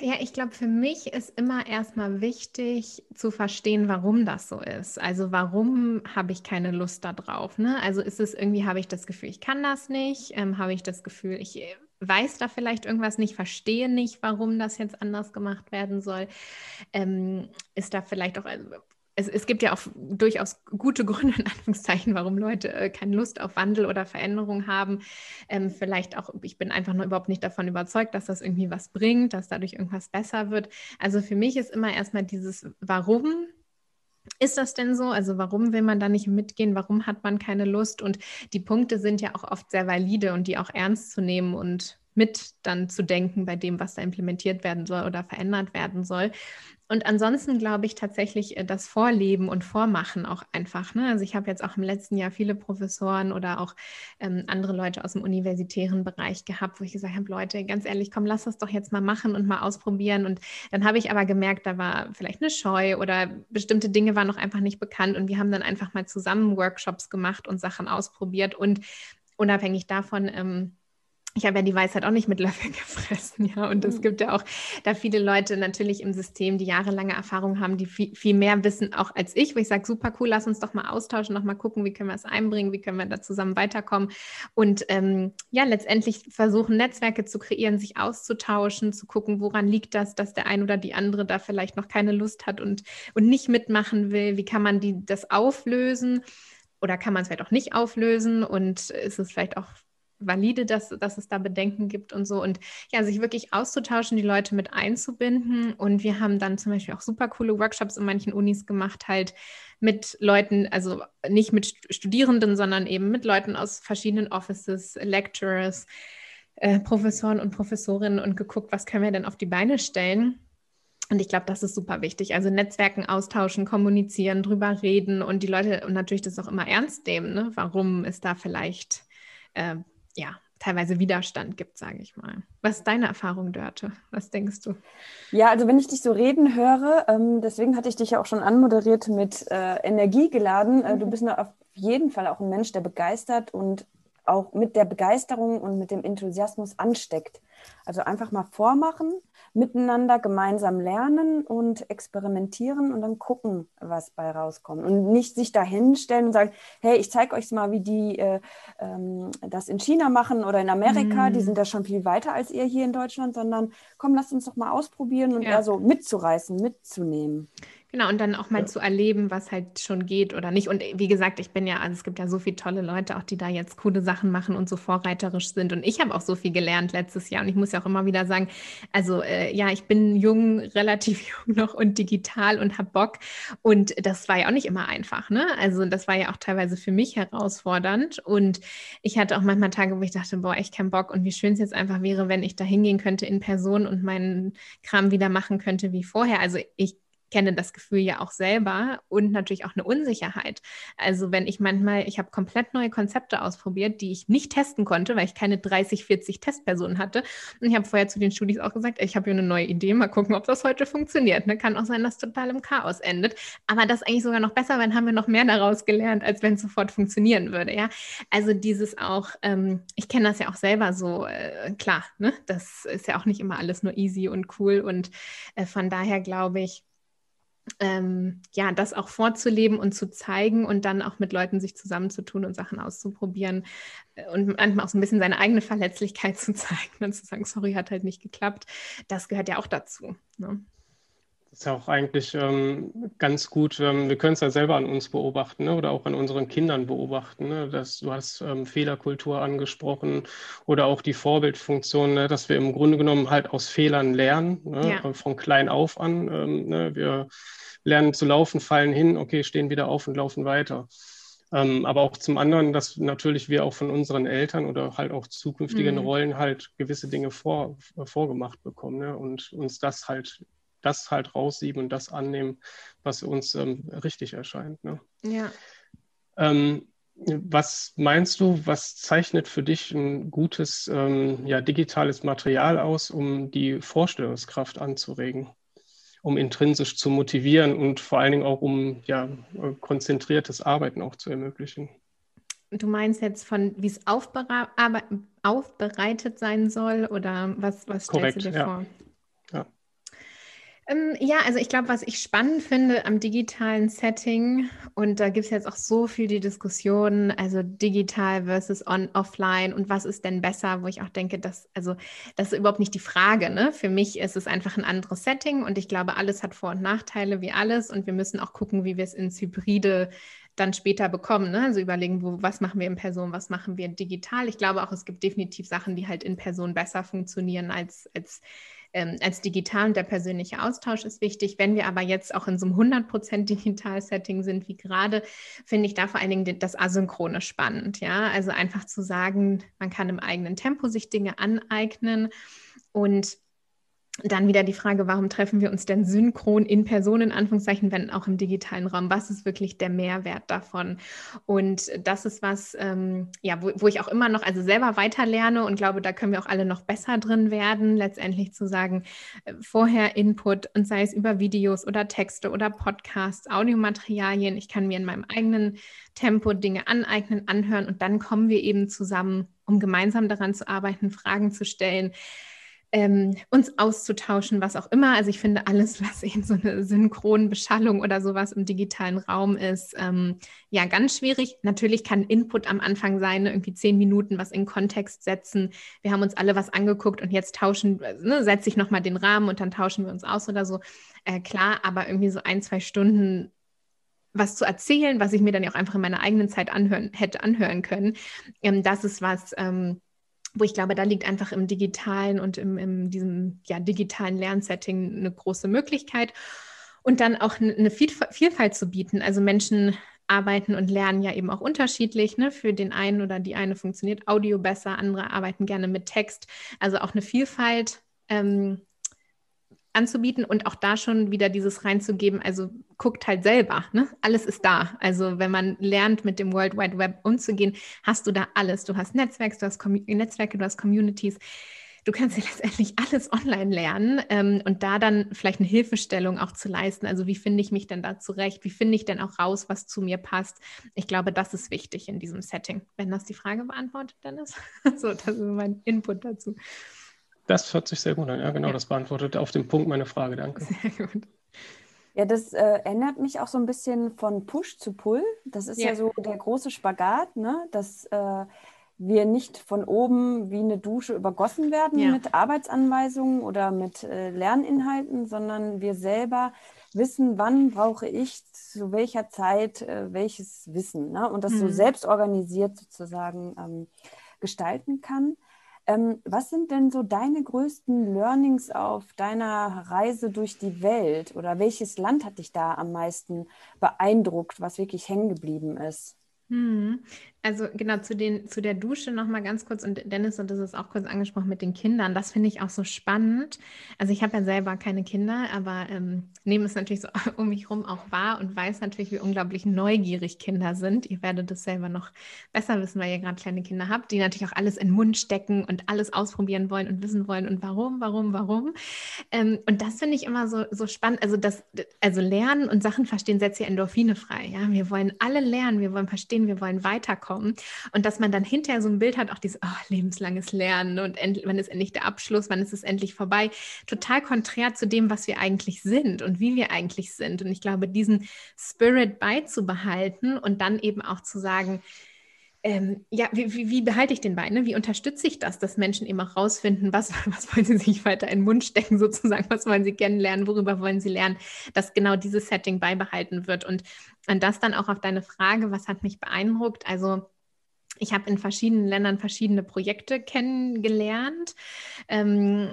Ja, ich glaube, für mich ist immer erstmal wichtig zu verstehen, warum das so ist. Also warum habe ich keine Lust darauf? Ne? Also ist es irgendwie, habe ich das Gefühl, ich kann das nicht? Ähm, habe ich das Gefühl, ich äh, weiß da vielleicht irgendwas nicht, verstehe nicht, warum das jetzt anders gemacht werden soll? Ähm, ist da vielleicht auch, also es, es, gibt ja auch durchaus gute Gründe, in Anführungszeichen, warum Leute äh, keine Lust auf Wandel oder Veränderung haben. Ähm, vielleicht auch, ich bin einfach nur überhaupt nicht davon überzeugt, dass das irgendwie was bringt, dass dadurch irgendwas besser wird. Also für mich ist immer erstmal dieses Warum. Ist das denn so? Also warum will man da nicht mitgehen? Warum hat man keine Lust? Und die Punkte sind ja auch oft sehr valide und die auch ernst zu nehmen und mit dann zu denken bei dem, was da implementiert werden soll oder verändert werden soll. Und ansonsten glaube ich tatsächlich äh, das Vorleben und Vormachen auch einfach. Ne? Also ich habe jetzt auch im letzten Jahr viele Professoren oder auch ähm, andere Leute aus dem universitären Bereich gehabt, wo ich gesagt habe, Leute, ganz ehrlich, komm, lass das doch jetzt mal machen und mal ausprobieren. Und dann habe ich aber gemerkt, da war vielleicht eine Scheu oder bestimmte Dinge waren noch einfach nicht bekannt. Und wir haben dann einfach mal zusammen Workshops gemacht und Sachen ausprobiert. Und unabhängig davon, ähm, ich habe ja die Weisheit auch nicht mit Löffeln gefressen, ja. Und es mhm. gibt ja auch da viele Leute natürlich im System, die jahrelange Erfahrung haben, die viel, viel mehr wissen auch als ich, wo ich sage, super cool, lass uns doch mal austauschen, noch mal gucken, wie können wir es einbringen, wie können wir da zusammen weiterkommen. Und ähm, ja, letztendlich versuchen, Netzwerke zu kreieren, sich auszutauschen, zu gucken, woran liegt das, dass der ein oder die andere da vielleicht noch keine Lust hat und, und nicht mitmachen will. Wie kann man die das auflösen? Oder kann man es vielleicht auch nicht auflösen? Und ist es vielleicht auch valide, dass, dass es da Bedenken gibt und so. Und ja, sich wirklich auszutauschen, die Leute mit einzubinden. Und wir haben dann zum Beispiel auch super coole Workshops in manchen Unis gemacht, halt mit Leuten, also nicht mit Studierenden, sondern eben mit Leuten aus verschiedenen Offices, Lecturers, äh, Professoren und Professorinnen und geguckt, was können wir denn auf die Beine stellen. Und ich glaube, das ist super wichtig. Also Netzwerken austauschen, kommunizieren, drüber reden und die Leute und natürlich das auch immer ernst nehmen. Ne? Warum ist da vielleicht äh, ja, teilweise Widerstand gibt, sage ich mal. Was ist deine Erfahrung, Dörte? Was denkst du? Ja, also wenn ich dich so reden höre, ähm, deswegen hatte ich dich ja auch schon anmoderiert mit äh, Energie geladen. Äh, mhm. Du bist auf jeden Fall auch ein Mensch, der begeistert und auch mit der Begeisterung und mit dem Enthusiasmus ansteckt. Also einfach mal vormachen, miteinander gemeinsam lernen und experimentieren und dann gucken, was bei rauskommt. Und nicht sich da hinstellen und sagen, hey, ich zeige euch mal, wie die äh, ähm, das in China machen oder in Amerika, mm. die sind da schon viel weiter als ihr hier in Deutschland, sondern komm, lasst uns doch mal ausprobieren und ja. eher so mitzureißen, mitzunehmen. Genau, und dann auch mal ja. zu erleben, was halt schon geht oder nicht. Und wie gesagt, ich bin ja, also es gibt ja so viele tolle Leute, auch die da jetzt coole Sachen machen und so vorreiterisch sind. Und ich habe auch so viel gelernt letztes Jahr. Und ich muss ja auch immer wieder sagen, also äh, ja, ich bin jung, relativ jung noch und digital und habe Bock. Und das war ja auch nicht immer einfach. Ne? Also das war ja auch teilweise für mich herausfordernd. Und ich hatte auch manchmal Tage, wo ich dachte, boah, echt kein Bock. Und wie schön es jetzt einfach wäre, wenn ich da hingehen könnte in Person und meinen Kram wieder machen könnte wie vorher. Also ich kenne das Gefühl ja auch selber und natürlich auch eine Unsicherheit. Also wenn ich manchmal, ich habe komplett neue Konzepte ausprobiert, die ich nicht testen konnte, weil ich keine 30, 40 Testpersonen hatte. Und ich habe vorher zu den Studis auch gesagt, ich habe hier eine neue Idee, mal gucken, ob das heute funktioniert. Ne? Kann auch sein, dass total im Chaos endet. Aber das ist eigentlich sogar noch besser, weil dann haben wir noch mehr daraus gelernt, als wenn es sofort funktionieren würde. Ja, also dieses auch, ähm, ich kenne das ja auch selber so, äh, klar, ne? das ist ja auch nicht immer alles nur easy und cool. Und äh, von daher glaube ich, ähm, ja, das auch vorzuleben und zu zeigen und dann auch mit Leuten sich zusammenzutun und Sachen auszuprobieren äh, und manchmal auch so ein bisschen seine eigene Verletzlichkeit zu zeigen und zu sagen, sorry, hat halt nicht geklappt. Das gehört ja auch dazu. Ne? Das ist ja auch eigentlich ähm, ganz gut. Ähm, wir können es ja selber an uns beobachten ne? oder auch an unseren Kindern beobachten. Ne? Dass, du hast ähm, Fehlerkultur angesprochen oder auch die Vorbildfunktion, ne? dass wir im Grunde genommen halt aus Fehlern lernen, ne? ja. von klein auf an. Ähm, ne? Wir lernen zu laufen, fallen hin, okay, stehen wieder auf und laufen weiter. Ähm, aber auch zum anderen, dass natürlich wir auch von unseren Eltern oder halt auch zukünftigen mhm. Rollen halt gewisse Dinge vor, vorgemacht bekommen ne? und uns das halt das halt raussieben und das annehmen, was uns ähm, richtig erscheint. Ne? Ja. Ähm, Was meinst du, was zeichnet für dich ein gutes ähm, ja, digitales Material aus, um die Vorstellungskraft anzuregen, um intrinsisch zu motivieren und vor allen Dingen auch um ja, konzentriertes Arbeiten auch zu ermöglichen? Du meinst jetzt von, wie es aufbereitet sein soll oder was, was stellst Korrekt, du dir ja. vor? Ja. Ähm, ja, also ich glaube, was ich spannend finde am digitalen Setting, und da gibt es jetzt auch so viel die Diskussion, also digital versus on, offline und was ist denn besser, wo ich auch denke, dass, also das ist überhaupt nicht die Frage. Ne? Für mich ist es einfach ein anderes Setting und ich glaube, alles hat Vor- und Nachteile wie alles und wir müssen auch gucken, wie wir es ins Hybride dann später bekommen. Ne? Also überlegen, wo, was machen wir in Person, was machen wir digital. Ich glaube auch, es gibt definitiv Sachen, die halt in Person besser funktionieren als, als ähm, als digital und der persönliche Austausch ist wichtig. Wenn wir aber jetzt auch in so einem 100% Digital-Setting sind wie gerade, finde ich da vor allen Dingen das Asynchrone spannend. Ja, also einfach zu sagen, man kann im eigenen Tempo sich Dinge aneignen und dann wieder die Frage, warum treffen wir uns denn synchron in Person, in Anführungszeichen, wenn auch im digitalen Raum? Was ist wirklich der Mehrwert davon? Und das ist was, ähm, ja, wo, wo, ich auch immer noch, also selber weiterlerne und glaube, da können wir auch alle noch besser drin werden, letztendlich zu sagen, äh, vorher Input und sei es über Videos oder Texte oder Podcasts, Audiomaterialien. Ich kann mir in meinem eigenen Tempo Dinge aneignen, anhören und dann kommen wir eben zusammen, um gemeinsam daran zu arbeiten, Fragen zu stellen ähm, uns auszutauschen, was auch immer. Also ich finde alles, was eben so eine Synchronbeschallung oder sowas im digitalen Raum ist, ähm, ja, ganz schwierig. Natürlich kann Input am Anfang sein, ne, irgendwie zehn Minuten was in Kontext setzen. Wir haben uns alle was angeguckt und jetzt tauschen, ne, setze ich nochmal den Rahmen und dann tauschen wir uns aus oder so. Äh, klar, aber irgendwie so ein, zwei Stunden was zu erzählen, was ich mir dann auch einfach in meiner eigenen Zeit anhören, hätte anhören können. Ähm, das ist was, ähm, wo ich glaube, da liegt einfach im digitalen und im, in diesem ja, digitalen Lernsetting eine große Möglichkeit. Und dann auch eine Vielfalt zu bieten. Also Menschen arbeiten und lernen ja eben auch unterschiedlich. Ne? Für den einen oder die eine funktioniert Audio besser, andere arbeiten gerne mit Text. Also auch eine Vielfalt ähm, anzubieten und auch da schon wieder dieses reinzugeben, also guckt halt selber, ne? alles ist da. Also wenn man lernt, mit dem World Wide Web umzugehen, hast du da alles. Du hast Netzwerke, du hast, Com Netzwerke, du hast Communities. Du kannst ja letztendlich alles online lernen ähm, und da dann vielleicht eine Hilfestellung auch zu leisten. Also wie finde ich mich denn da zurecht? Wie finde ich denn auch raus, was zu mir passt? Ich glaube, das ist wichtig in diesem Setting. Wenn das die Frage beantwortet, Dennis. so, das ist mein Input dazu. Das hört sich sehr gut an. Ja, genau, ja. das beantwortet auf den Punkt meine Frage. Danke. Sehr gut. Ja, das äh, erinnert mich auch so ein bisschen von Push zu Pull. Das ist ja, ja so der große Spagat, ne? dass äh, wir nicht von oben wie eine Dusche übergossen werden ja. mit Arbeitsanweisungen oder mit äh, Lerninhalten, sondern wir selber wissen, wann brauche ich zu welcher Zeit äh, welches Wissen ne? und das mhm. so selbst organisiert sozusagen ähm, gestalten kann. Ähm, was sind denn so deine größten Learnings auf deiner Reise durch die Welt oder welches Land hat dich da am meisten beeindruckt, was wirklich hängen geblieben ist? Hm. Also genau zu, den, zu der Dusche nochmal ganz kurz und Dennis hat das auch kurz angesprochen mit den Kindern. Das finde ich auch so spannend. Also ich habe ja selber keine Kinder, aber ähm, nehme es natürlich so um mich herum auch wahr und weiß natürlich, wie unglaublich neugierig Kinder sind. Ihr werdet das selber noch besser wissen, weil ihr gerade kleine Kinder habt, die natürlich auch alles in den Mund stecken und alles ausprobieren wollen und wissen wollen und warum, warum, warum. Ähm, und das finde ich immer so, so spannend. Also das, also lernen und Sachen verstehen setzt ja Endorphine frei. Ja? Wir wollen alle lernen, wir wollen verstehen, wir wollen weiterkommen kommen. Und dass man dann hinterher so ein Bild hat, auch dieses oh, lebenslanges Lernen und wann ist endlich der Abschluss, wann ist es endlich vorbei. Total konträr zu dem, was wir eigentlich sind und wie wir eigentlich sind. Und ich glaube, diesen Spirit beizubehalten und dann eben auch zu sagen, ähm, ja, wie, wie, wie, behalte ich den bei? Ne? Wie unterstütze ich das, dass Menschen eben auch rausfinden, was, was wollen sie sich weiter in den Mund stecken, sozusagen, was wollen sie kennenlernen, worüber wollen sie lernen, dass genau dieses Setting beibehalten wird. Und, und das dann auch auf deine Frage, was hat mich beeindruckt? Also ich habe in verschiedenen Ländern verschiedene Projekte kennengelernt. Ähm,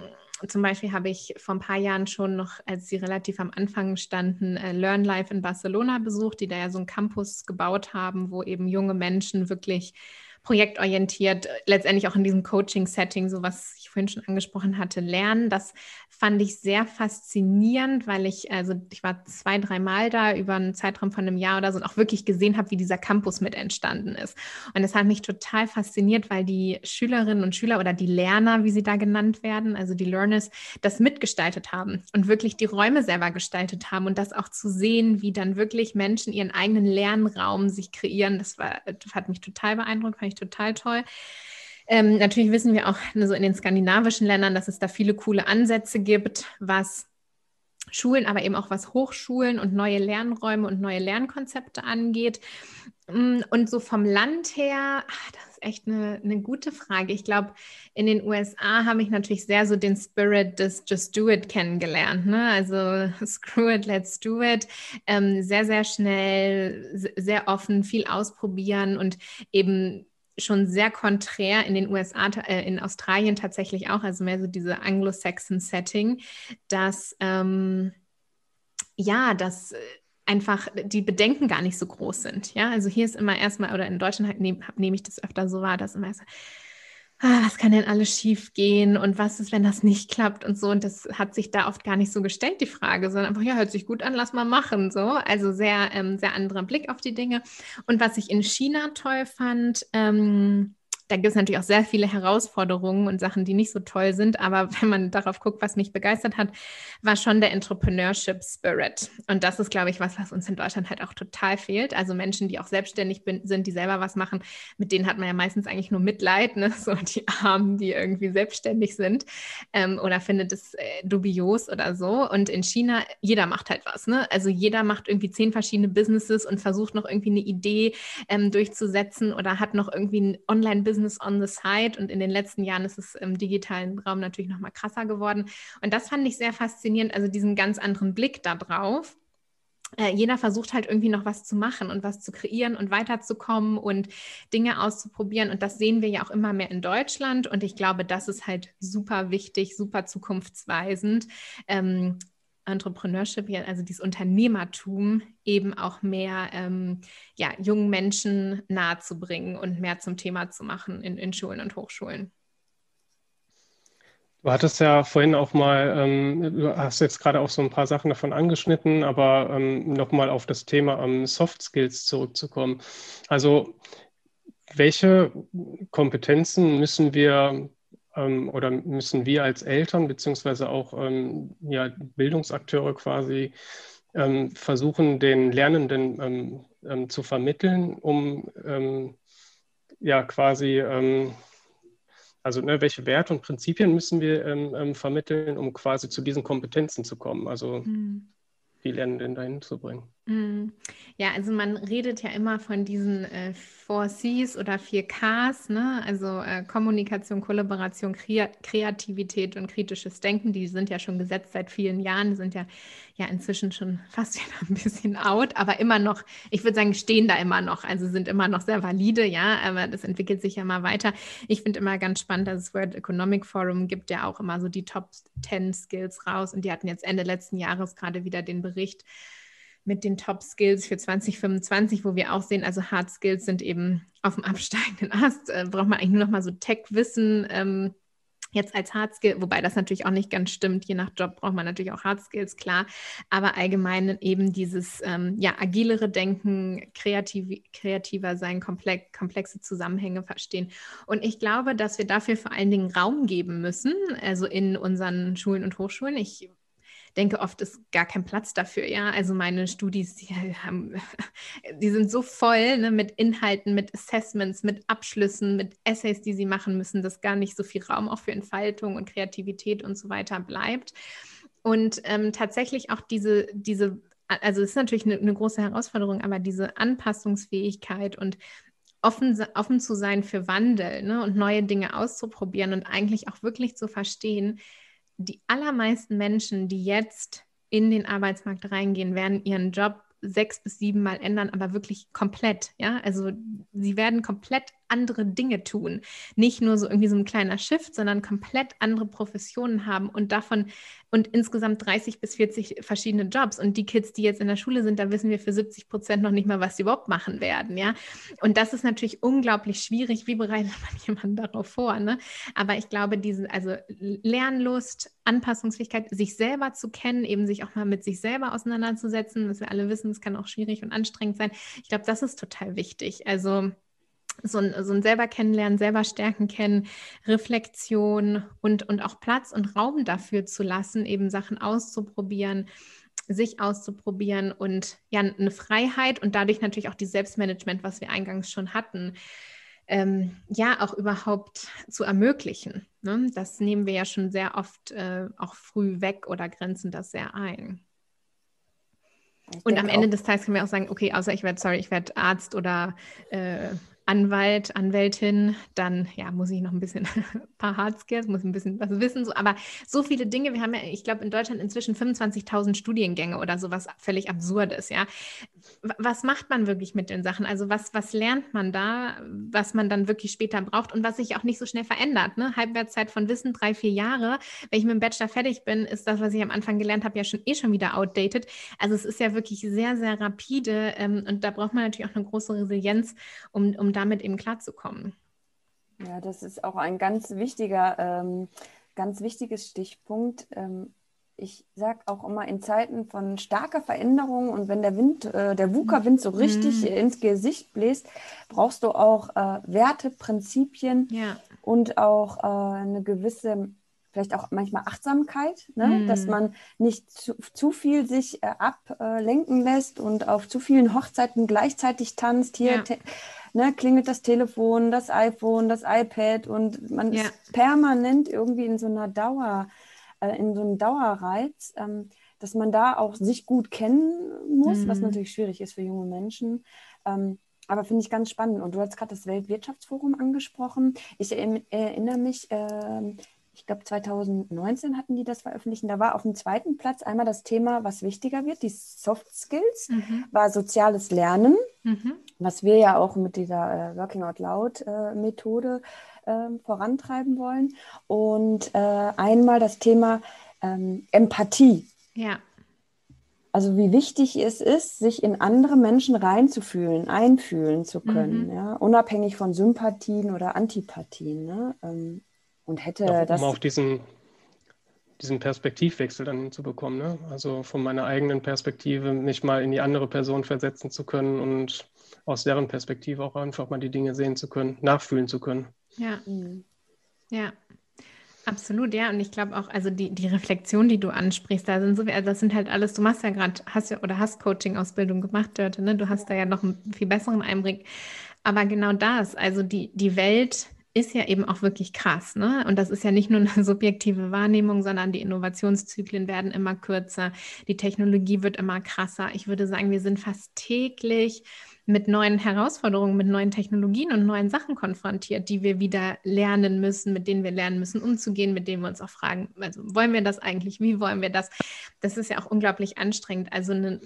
zum Beispiel habe ich vor ein paar Jahren schon noch, als sie relativ am Anfang standen, äh, Learn Life in Barcelona besucht, die da ja so einen Campus gebaut haben, wo eben junge Menschen wirklich projektorientiert, letztendlich auch in diesem Coaching-Setting, so was ich vorhin schon angesprochen hatte, lernen. Das fand ich sehr faszinierend, weil ich, also ich war zwei, dreimal da über einen Zeitraum von einem Jahr oder so und auch wirklich gesehen habe, wie dieser Campus mit entstanden ist. Und das hat mich total fasziniert, weil die Schülerinnen und Schüler oder die Lerner, wie sie da genannt werden, also die Learners, das mitgestaltet haben und wirklich die Räume selber gestaltet haben und das auch zu sehen, wie dann wirklich Menschen ihren eigenen Lernraum sich kreieren. Das war, das hat mich total beeindruckt, fand ich total toll. Ähm, natürlich wissen wir auch ne, so in den skandinavischen Ländern, dass es da viele coole Ansätze gibt, was Schulen, aber eben auch was Hochschulen und neue Lernräume und neue Lernkonzepte angeht. Mm, und so vom Land her, ach, das ist echt eine, eine gute Frage. Ich glaube, in den USA habe ich natürlich sehr so den Spirit des Just Do It kennengelernt. Ne? Also screw it, let's do it. Ähm, sehr, sehr schnell, sehr offen, viel ausprobieren und eben schon sehr konträr in den USA, äh, in Australien tatsächlich auch, also mehr so diese Anglo-Saxon-Setting, dass ähm, ja, dass äh, einfach die Bedenken gar nicht so groß sind. Ja, also hier ist immer erstmal, oder in Deutschland halt nehme nehm ich das öfter so wahr, dass immer erst, ah, was kann denn alles schief gehen und was ist, wenn das nicht klappt und so. Und das hat sich da oft gar nicht so gestellt, die Frage, sondern einfach, ja, hört sich gut an, lass mal machen. So. Also sehr, ähm, sehr anderer Blick auf die Dinge. Und was ich in China toll fand, ähm, da gibt es natürlich auch sehr viele Herausforderungen und Sachen, die nicht so toll sind. Aber wenn man darauf guckt, was mich begeistert hat, war schon der Entrepreneurship Spirit. Und das ist, glaube ich, was, was uns in Deutschland halt auch total fehlt. Also Menschen, die auch selbstständig bin, sind, die selber was machen, mit denen hat man ja meistens eigentlich nur Mitleid, ne? so die Armen, die irgendwie selbstständig sind ähm, oder findet es äh, dubios oder so. Und in China, jeder macht halt was. Ne? Also jeder macht irgendwie zehn verschiedene Businesses und versucht noch irgendwie eine Idee ähm, durchzusetzen oder hat noch irgendwie ein Online-Business Business on the Side und in den letzten Jahren ist es im digitalen Raum natürlich noch mal krasser geworden. Und das fand ich sehr faszinierend, also diesen ganz anderen Blick darauf äh, jeder versucht halt irgendwie noch was zu machen und was zu kreieren und weiterzukommen und Dinge auszuprobieren. Und das sehen wir ja auch immer mehr in Deutschland. Und ich glaube, das ist halt super wichtig, super zukunftsweisend, ähm, Entrepreneurship, also dieses Unternehmertum, eben auch mehr ähm, ja, jungen Menschen nahezubringen und mehr zum Thema zu machen in, in Schulen und Hochschulen. Du hattest ja vorhin auch mal, ähm, du hast jetzt gerade auch so ein paar Sachen davon angeschnitten, aber ähm, nochmal auf das Thema ähm, Soft Skills zurückzukommen. Also welche Kompetenzen müssen wir ähm, oder müssen wir als Eltern beziehungsweise auch ähm, ja, Bildungsakteure quasi ähm, versuchen, den Lernenden ähm, ähm, zu vermitteln, um ähm, ja quasi, also ne, welche Werte und Prinzipien müssen wir vermitteln, um quasi zu diesen Kompetenzen zu kommen, also mhm. die Lernenden dahin zu bringen. Mhm. Ja, also man redet ja immer von diesen äh, Four Cs oder vier Ks, ne? also äh, Kommunikation, Kollaboration, Kre Kreativität und kritisches Denken, die sind ja schon gesetzt seit vielen Jahren, die sind ja, ja inzwischen schon fast wieder ein bisschen out, aber immer noch, ich würde sagen, stehen da immer noch, also sind immer noch sehr valide, ja, aber das entwickelt sich ja mal weiter. Ich finde immer ganz spannend, dass das World Economic Forum gibt ja auch immer so die Top 10 Skills raus und die hatten jetzt Ende letzten Jahres gerade wieder den Bericht, mit den Top Skills für 2025, wo wir auch sehen, also Hard Skills sind eben auf dem absteigenden Ast. Äh, braucht man eigentlich nur noch mal so Tech-Wissen ähm, jetzt als Hard Skill, wobei das natürlich auch nicht ganz stimmt. Je nach Job braucht man natürlich auch Hard Skills, klar. Aber allgemein eben dieses ähm, ja, agilere Denken, kreativ, kreativer sein, komplex, komplexe Zusammenhänge verstehen. Und ich glaube, dass wir dafür vor allen Dingen Raum geben müssen, also in unseren Schulen und Hochschulen. Ich denke, oft ist gar kein Platz dafür. Ja, also meine Studis, die, haben, die sind so voll ne, mit Inhalten, mit Assessments, mit Abschlüssen, mit Essays, die sie machen müssen, dass gar nicht so viel Raum auch für Entfaltung und Kreativität und so weiter bleibt. Und ähm, tatsächlich auch diese, diese, also es ist natürlich eine, eine große Herausforderung, aber diese Anpassungsfähigkeit und offen, offen zu sein für Wandel ne, und neue Dinge auszuprobieren und eigentlich auch wirklich zu verstehen, die allermeisten Menschen, die jetzt in den Arbeitsmarkt reingehen, werden ihren Job sechs bis sieben Mal ändern, aber wirklich komplett. Ja, also sie werden komplett andere Dinge tun. Nicht nur so irgendwie so ein kleiner Shift, sondern komplett andere Professionen haben und davon und insgesamt 30 bis 40 verschiedene Jobs. Und die Kids, die jetzt in der Schule sind, da wissen wir für 70 Prozent noch nicht mal, was sie überhaupt machen werden. Ja, und das ist natürlich unglaublich schwierig. Wie bereitet man jemanden darauf vor? Ne? Aber ich glaube, diese, also Lernlust, Anpassungsfähigkeit, sich selber zu kennen, eben sich auch mal mit sich selber auseinanderzusetzen, dass wir alle wissen, es kann auch schwierig und anstrengend sein. Ich glaube, das ist total wichtig. Also so ein, so ein selber kennenlernen, selber Stärken kennen, Reflexion und, und auch Platz und Raum dafür zu lassen, eben Sachen auszuprobieren, sich auszuprobieren und ja, eine Freiheit und dadurch natürlich auch die Selbstmanagement, was wir eingangs schon hatten, ähm, ja, auch überhaupt zu ermöglichen. Ne? Das nehmen wir ja schon sehr oft äh, auch früh weg oder grenzen das sehr ein. Ich und am Ende des Tages können wir auch sagen, okay, außer ich werde, sorry, ich werde Arzt oder äh, Anwalt, Anwältin, dann ja, muss ich noch ein bisschen ein paar Hardskills, muss ein bisschen was wissen, so, aber so viele Dinge, wir haben ja, ich glaube, in Deutschland inzwischen 25.000 Studiengänge oder so, was völlig absurd ist, ja. Was macht man wirklich mit den Sachen? Also was, was lernt man da, was man dann wirklich später braucht und was sich auch nicht so schnell verändert, ne? Halbwertszeit von Wissen, drei, vier Jahre. Wenn ich mit dem Bachelor fertig bin, ist das, was ich am Anfang gelernt habe, ja schon eh schon wieder outdated. Also es ist ja wirklich sehr, sehr rapide ähm, und da braucht man natürlich auch eine große Resilienz, um, um damit eben klarzukommen. Ja, das ist auch ein ganz wichtiger, ähm, ganz wichtiges Stichpunkt. Ähm, ich sage auch immer in Zeiten von starker Veränderung und wenn der Wind, äh, der WUKA-Wind so richtig mhm. ins Gesicht bläst, brauchst du auch äh, Werte, Prinzipien ja. und auch äh, eine gewisse vielleicht auch manchmal Achtsamkeit, ne? Mm. dass man nicht zu, zu viel sich äh, ablenken lässt und auf zu vielen Hochzeiten gleichzeitig tanzt. Hier ja. Ne, klingelt das Telefon, das iPhone, das iPad und man ja. ist permanent irgendwie in so einer Dauer, äh, in so einem Dauerreiz, ähm, dass man da auch sich gut kennen muss, mm. was natürlich schwierig ist für junge Menschen. Ähm, aber finde ich ganz spannend. Und du hast gerade das Weltwirtschaftsforum angesprochen. Ich erinnere mich, äh, ich glaube 2019 hatten die das veröffentlicht. Da war auf dem zweiten Platz einmal das Thema, was wichtiger wird, die Soft Skills, mhm. war soziales Lernen, mhm. was wir ja auch mit dieser äh, Working Out Loud äh, Methode äh, vorantreiben wollen. Und äh, einmal das Thema ähm, Empathie. Ja. Also wie wichtig es ist, sich in andere Menschen reinzufühlen, einfühlen zu können, mhm. ja, unabhängig von Sympathien oder Antipathien. Ne? Ähm, und hätte ja, um das. Um auch diesen, diesen Perspektivwechsel dann zu bekommen. Ne? Also von meiner eigenen Perspektive nicht mal in die andere Person versetzen zu können und aus deren Perspektive auch einfach mal die Dinge sehen zu können, nachfühlen zu können. Ja. Mhm. Ja. Absolut, ja. Und ich glaube auch, also die, die Reflexion, die du ansprichst, da sind so, also das sind halt alles, du machst ja gerade, hast ja oder hast Coaching-Ausbildung gemacht, Dörte, ne? Du hast da ja noch einen viel besseren Einblick. Aber genau das, also die, die Welt ist ja eben auch wirklich krass. Ne? Und das ist ja nicht nur eine subjektive Wahrnehmung, sondern die Innovationszyklen werden immer kürzer, die Technologie wird immer krasser. Ich würde sagen, wir sind fast täglich mit neuen Herausforderungen, mit neuen Technologien und neuen Sachen konfrontiert, die wir wieder lernen müssen, mit denen wir lernen müssen, umzugehen, mit denen wir uns auch fragen, also wollen wir das eigentlich, wie wollen wir das? Das ist ja auch unglaublich anstrengend. Also eine,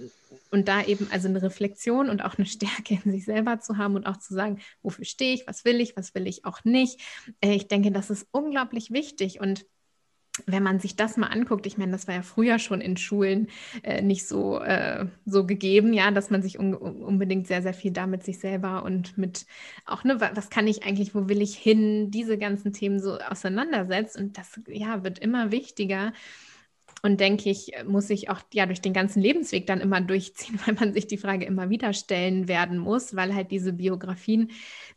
und da eben also eine Reflexion und auch eine Stärke in sich selber zu haben und auch zu sagen, wofür stehe ich, was will ich, was will ich auch nicht. Äh, ich denke, das ist unglaublich wichtig und wenn man sich das mal anguckt, ich meine, das war ja früher schon in Schulen äh, nicht so, äh, so gegeben, ja, dass man sich un unbedingt sehr, sehr viel damit sich selber und mit auch, ne, was kann ich eigentlich, wo will ich hin, diese ganzen Themen so auseinandersetzt. Und das ja, wird immer wichtiger, und denke ich, muss sich auch ja durch den ganzen Lebensweg dann immer durchziehen, weil man sich die Frage immer wieder stellen werden muss, weil halt diese Biografien,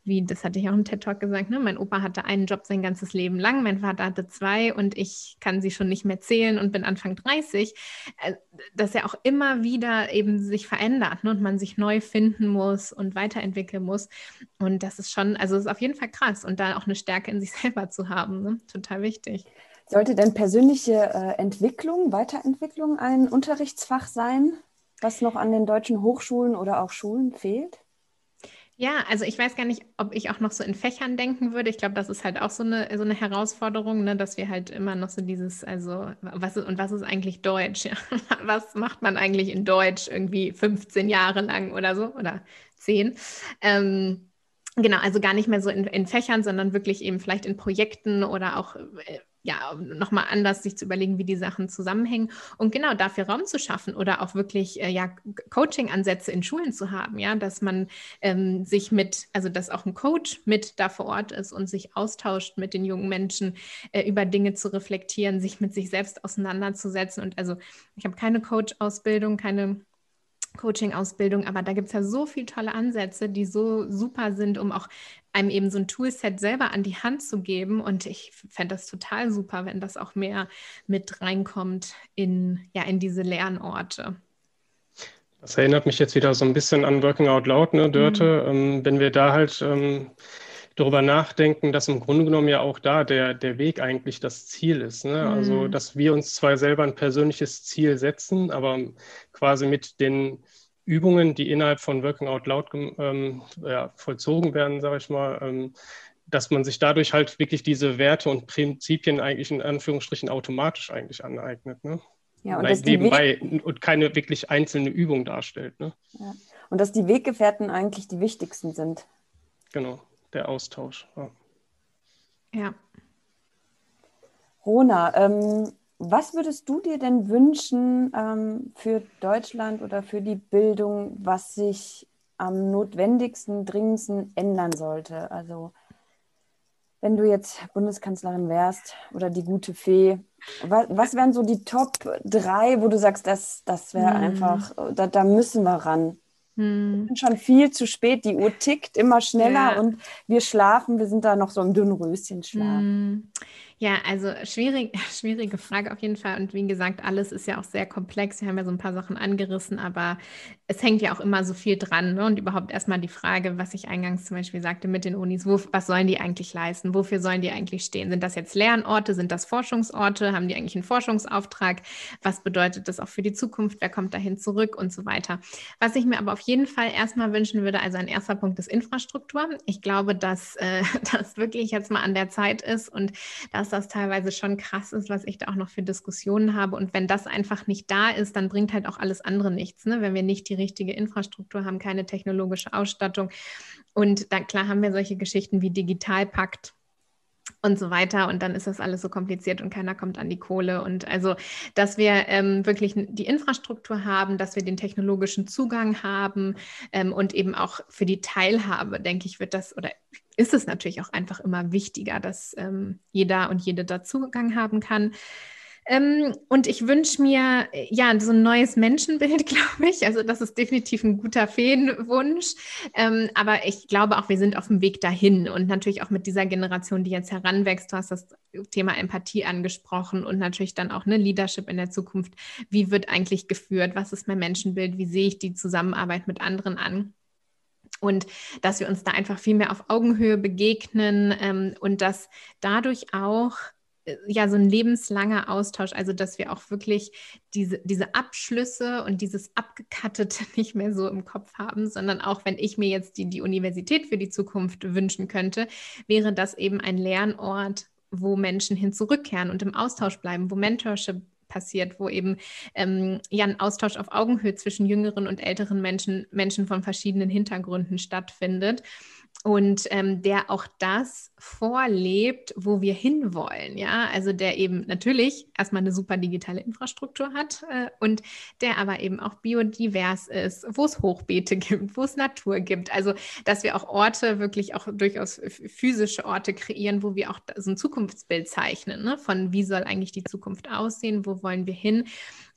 wie das hatte ich auch im TED Talk gesagt, ne, mein Opa hatte einen Job sein ganzes Leben lang, mein Vater hatte zwei und ich kann sie schon nicht mehr zählen und bin Anfang 30, äh, dass er auch immer wieder eben sich verändert ne, und man sich neu finden muss und weiterentwickeln muss. Und das ist schon, also es ist auf jeden Fall krass und da auch eine Stärke in sich selber zu haben, ne, total wichtig. Sollte denn persönliche äh, Entwicklung, Weiterentwicklung ein Unterrichtsfach sein, was noch an den deutschen Hochschulen oder auch Schulen fehlt? Ja, also ich weiß gar nicht, ob ich auch noch so in Fächern denken würde. Ich glaube, das ist halt auch so eine, so eine Herausforderung, ne, dass wir halt immer noch so dieses, also was ist, und was ist eigentlich Deutsch? Ja? Was macht man eigentlich in Deutsch irgendwie 15 Jahre lang oder so oder 10? Ähm, Genau, also gar nicht mehr so in, in, Fächern, sondern wirklich eben vielleicht in Projekten oder auch äh, ja, nochmal anders sich zu überlegen, wie die Sachen zusammenhängen und genau dafür Raum zu schaffen oder auch wirklich äh, ja, Coaching-Ansätze in Schulen zu haben, ja, dass man ähm, sich mit, also dass auch ein Coach mit da vor Ort ist und sich austauscht mit den jungen Menschen, äh, über Dinge zu reflektieren, sich mit sich selbst auseinanderzusetzen. Und also ich habe keine Coach-Ausbildung, keine Coaching-Ausbildung, aber da gibt es ja so viele tolle Ansätze, die so super sind, um auch einem eben so ein Toolset selber an die Hand zu geben. Und ich fände das total super, wenn das auch mehr mit reinkommt in, ja, in diese Lernorte. Das erinnert mich jetzt wieder so ein bisschen an Working Out Loud, ne, Dörte. Mhm. Ähm, wenn wir da halt ähm, darüber nachdenken, dass im Grunde genommen ja auch da der, der Weg eigentlich das Ziel ist. Ne? Also, mhm. Also, dass wir uns zwar selber ein persönliches Ziel setzen, aber quasi mit den Übungen, die innerhalb von Working Out Loud ähm, ja, vollzogen werden, sage ich mal, ähm, dass man sich dadurch halt wirklich diese Werte und Prinzipien eigentlich in Anführungsstrichen automatisch eigentlich aneignet. Ne? Ja, und, und nebenbei und keine wirklich einzelne Übung darstellt. Ne? Ja. Und dass die Weggefährten eigentlich die wichtigsten sind. Genau der Austausch. Ja. ja. Rona, ähm, was würdest du dir denn wünschen ähm, für Deutschland oder für die Bildung, was sich am notwendigsten, dringendsten ändern sollte? Also wenn du jetzt Bundeskanzlerin wärst oder die gute Fee, was, was wären so die Top drei, wo du sagst, das, das wäre hm. einfach, da, da müssen wir ran? Hm. Schon viel zu spät. Die Uhr tickt immer schneller ja. und wir schlafen. Wir sind da noch so im dünnen Röschenschlaf. Hm. Ja, also schwierig, schwierige Frage auf jeden Fall. Und wie gesagt, alles ist ja auch sehr komplex. Wir haben ja so ein paar Sachen angerissen, aber es hängt ja auch immer so viel dran. Ne? Und überhaupt erstmal die Frage, was ich eingangs zum Beispiel sagte mit den Unis, wo, was sollen die eigentlich leisten? Wofür sollen die eigentlich stehen? Sind das jetzt Lernorte? Sind das Forschungsorte? Haben die eigentlich einen Forschungsauftrag? Was bedeutet das auch für die Zukunft? Wer kommt dahin zurück und so weiter? Was ich mir aber auf jeden Fall erstmal wünschen würde, also ein erster Punkt ist Infrastruktur. Ich glaube, dass äh, das wirklich jetzt mal an der Zeit ist und dass dass das teilweise schon krass ist, was ich da auch noch für Diskussionen habe. Und wenn das einfach nicht da ist, dann bringt halt auch alles andere nichts. Ne? Wenn wir nicht die richtige Infrastruktur haben, keine technologische Ausstattung. Und dann klar haben wir solche Geschichten wie Digitalpakt und so weiter. Und dann ist das alles so kompliziert und keiner kommt an die Kohle. Und also, dass wir ähm, wirklich die Infrastruktur haben, dass wir den technologischen Zugang haben ähm, und eben auch für die Teilhabe, denke ich, wird das oder ist es natürlich auch einfach immer wichtiger, dass ähm, jeder und jede da Zugang haben kann. Ähm, und ich wünsche mir ja so ein neues Menschenbild, glaube ich. Also das ist definitiv ein guter Feenwunsch. Ähm, aber ich glaube auch, wir sind auf dem Weg dahin und natürlich auch mit dieser Generation, die jetzt heranwächst. Du hast das Thema Empathie angesprochen und natürlich dann auch eine Leadership in der Zukunft. Wie wird eigentlich geführt? Was ist mein Menschenbild? Wie sehe ich die Zusammenarbeit mit anderen an? Und dass wir uns da einfach viel mehr auf Augenhöhe begegnen ähm, und dass dadurch auch äh, ja so ein lebenslanger Austausch, also dass wir auch wirklich diese, diese Abschlüsse und dieses Abgekattete nicht mehr so im Kopf haben, sondern auch wenn ich mir jetzt die, die Universität für die Zukunft wünschen könnte, wäre das eben ein Lernort, wo Menschen hin zurückkehren und im Austausch bleiben, wo Mentorship passiert, wo eben ähm, ja ein Austausch auf Augenhöhe zwischen jüngeren und älteren Menschen, Menschen von verschiedenen Hintergründen stattfindet und ähm, der auch das vorlebt, wo wir hinwollen. Ja, also der eben natürlich erstmal eine super digitale Infrastruktur hat äh, und der aber eben auch biodivers ist, wo es Hochbeete gibt, wo es Natur gibt. Also, dass wir auch Orte, wirklich auch durchaus physische Orte kreieren, wo wir auch so ein Zukunftsbild zeichnen, ne? von wie soll eigentlich die Zukunft aussehen, wo wollen wir hin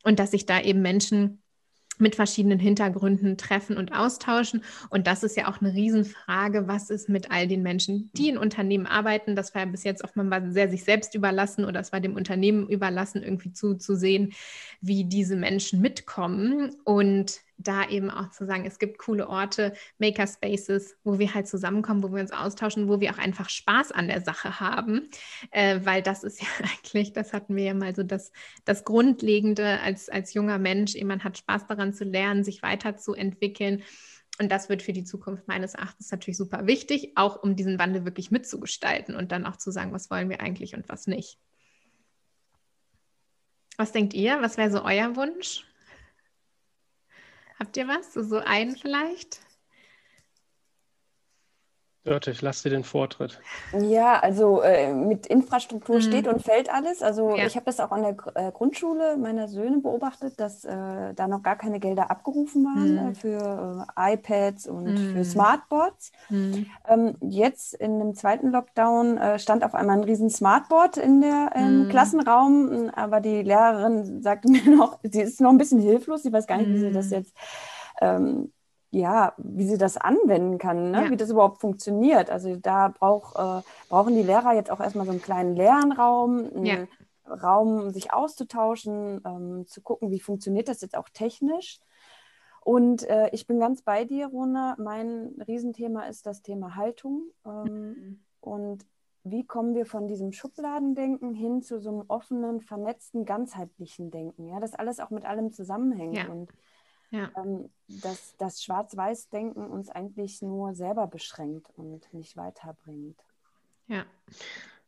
und dass sich da eben Menschen mit verschiedenen Hintergründen treffen und austauschen. Und das ist ja auch eine Riesenfrage, was ist mit all den Menschen, die in Unternehmen arbeiten. Das war ja bis jetzt oftmals sehr sich selbst überlassen oder es war dem Unternehmen überlassen, irgendwie zuzusehen, wie diese Menschen mitkommen. Und da eben auch zu sagen, es gibt coole Orte, Makerspaces, wo wir halt zusammenkommen, wo wir uns austauschen, wo wir auch einfach Spaß an der Sache haben, äh, weil das ist ja eigentlich, das hatten wir ja mal so das, das Grundlegende als, als junger Mensch, eben man hat Spaß daran zu lernen, sich weiterzuentwickeln. Und das wird für die Zukunft meines Erachtens natürlich super wichtig, auch um diesen Wandel wirklich mitzugestalten und dann auch zu sagen, was wollen wir eigentlich und was nicht. Was denkt ihr? Was wäre so euer Wunsch? Habt ihr was? So, einen vielleicht? Dörte, ich lasse dir den Vortritt. Ja, also äh, mit Infrastruktur mhm. steht und fällt alles. Also ja. ich habe das auch an der äh, Grundschule meiner Söhne beobachtet, dass äh, da noch gar keine Gelder abgerufen waren mhm. Äh, für äh, iPads und mhm. für Smartboards. Mhm. Ähm, jetzt in dem zweiten Lockdown äh, stand auf einmal ein riesen Smartboard in der, im mhm. Klassenraum, aber die Lehrerin sagte mir noch, sie ist noch ein bisschen hilflos, sie weiß gar nicht, wie sie das jetzt ähm, ja, wie sie das anwenden kann, ne? ja. wie das überhaupt funktioniert. Also da brauch, äh, brauchen die Lehrer jetzt auch erstmal so einen kleinen Lernraum, einen ja. Raum, um sich auszutauschen, ähm, zu gucken, wie funktioniert das jetzt auch technisch. Und äh, ich bin ganz bei dir, Rona. Mein Riesenthema ist das Thema Haltung. Ähm, mhm. Und wie kommen wir von diesem Schubladendenken hin zu so einem offenen, vernetzten, ganzheitlichen Denken? Ja, das alles auch mit allem zusammenhängt. Ja. Und ja. ähm, dass das Schwarz-Weiß-Denken uns eigentlich nur selber beschränkt und nicht weiterbringt. Ja.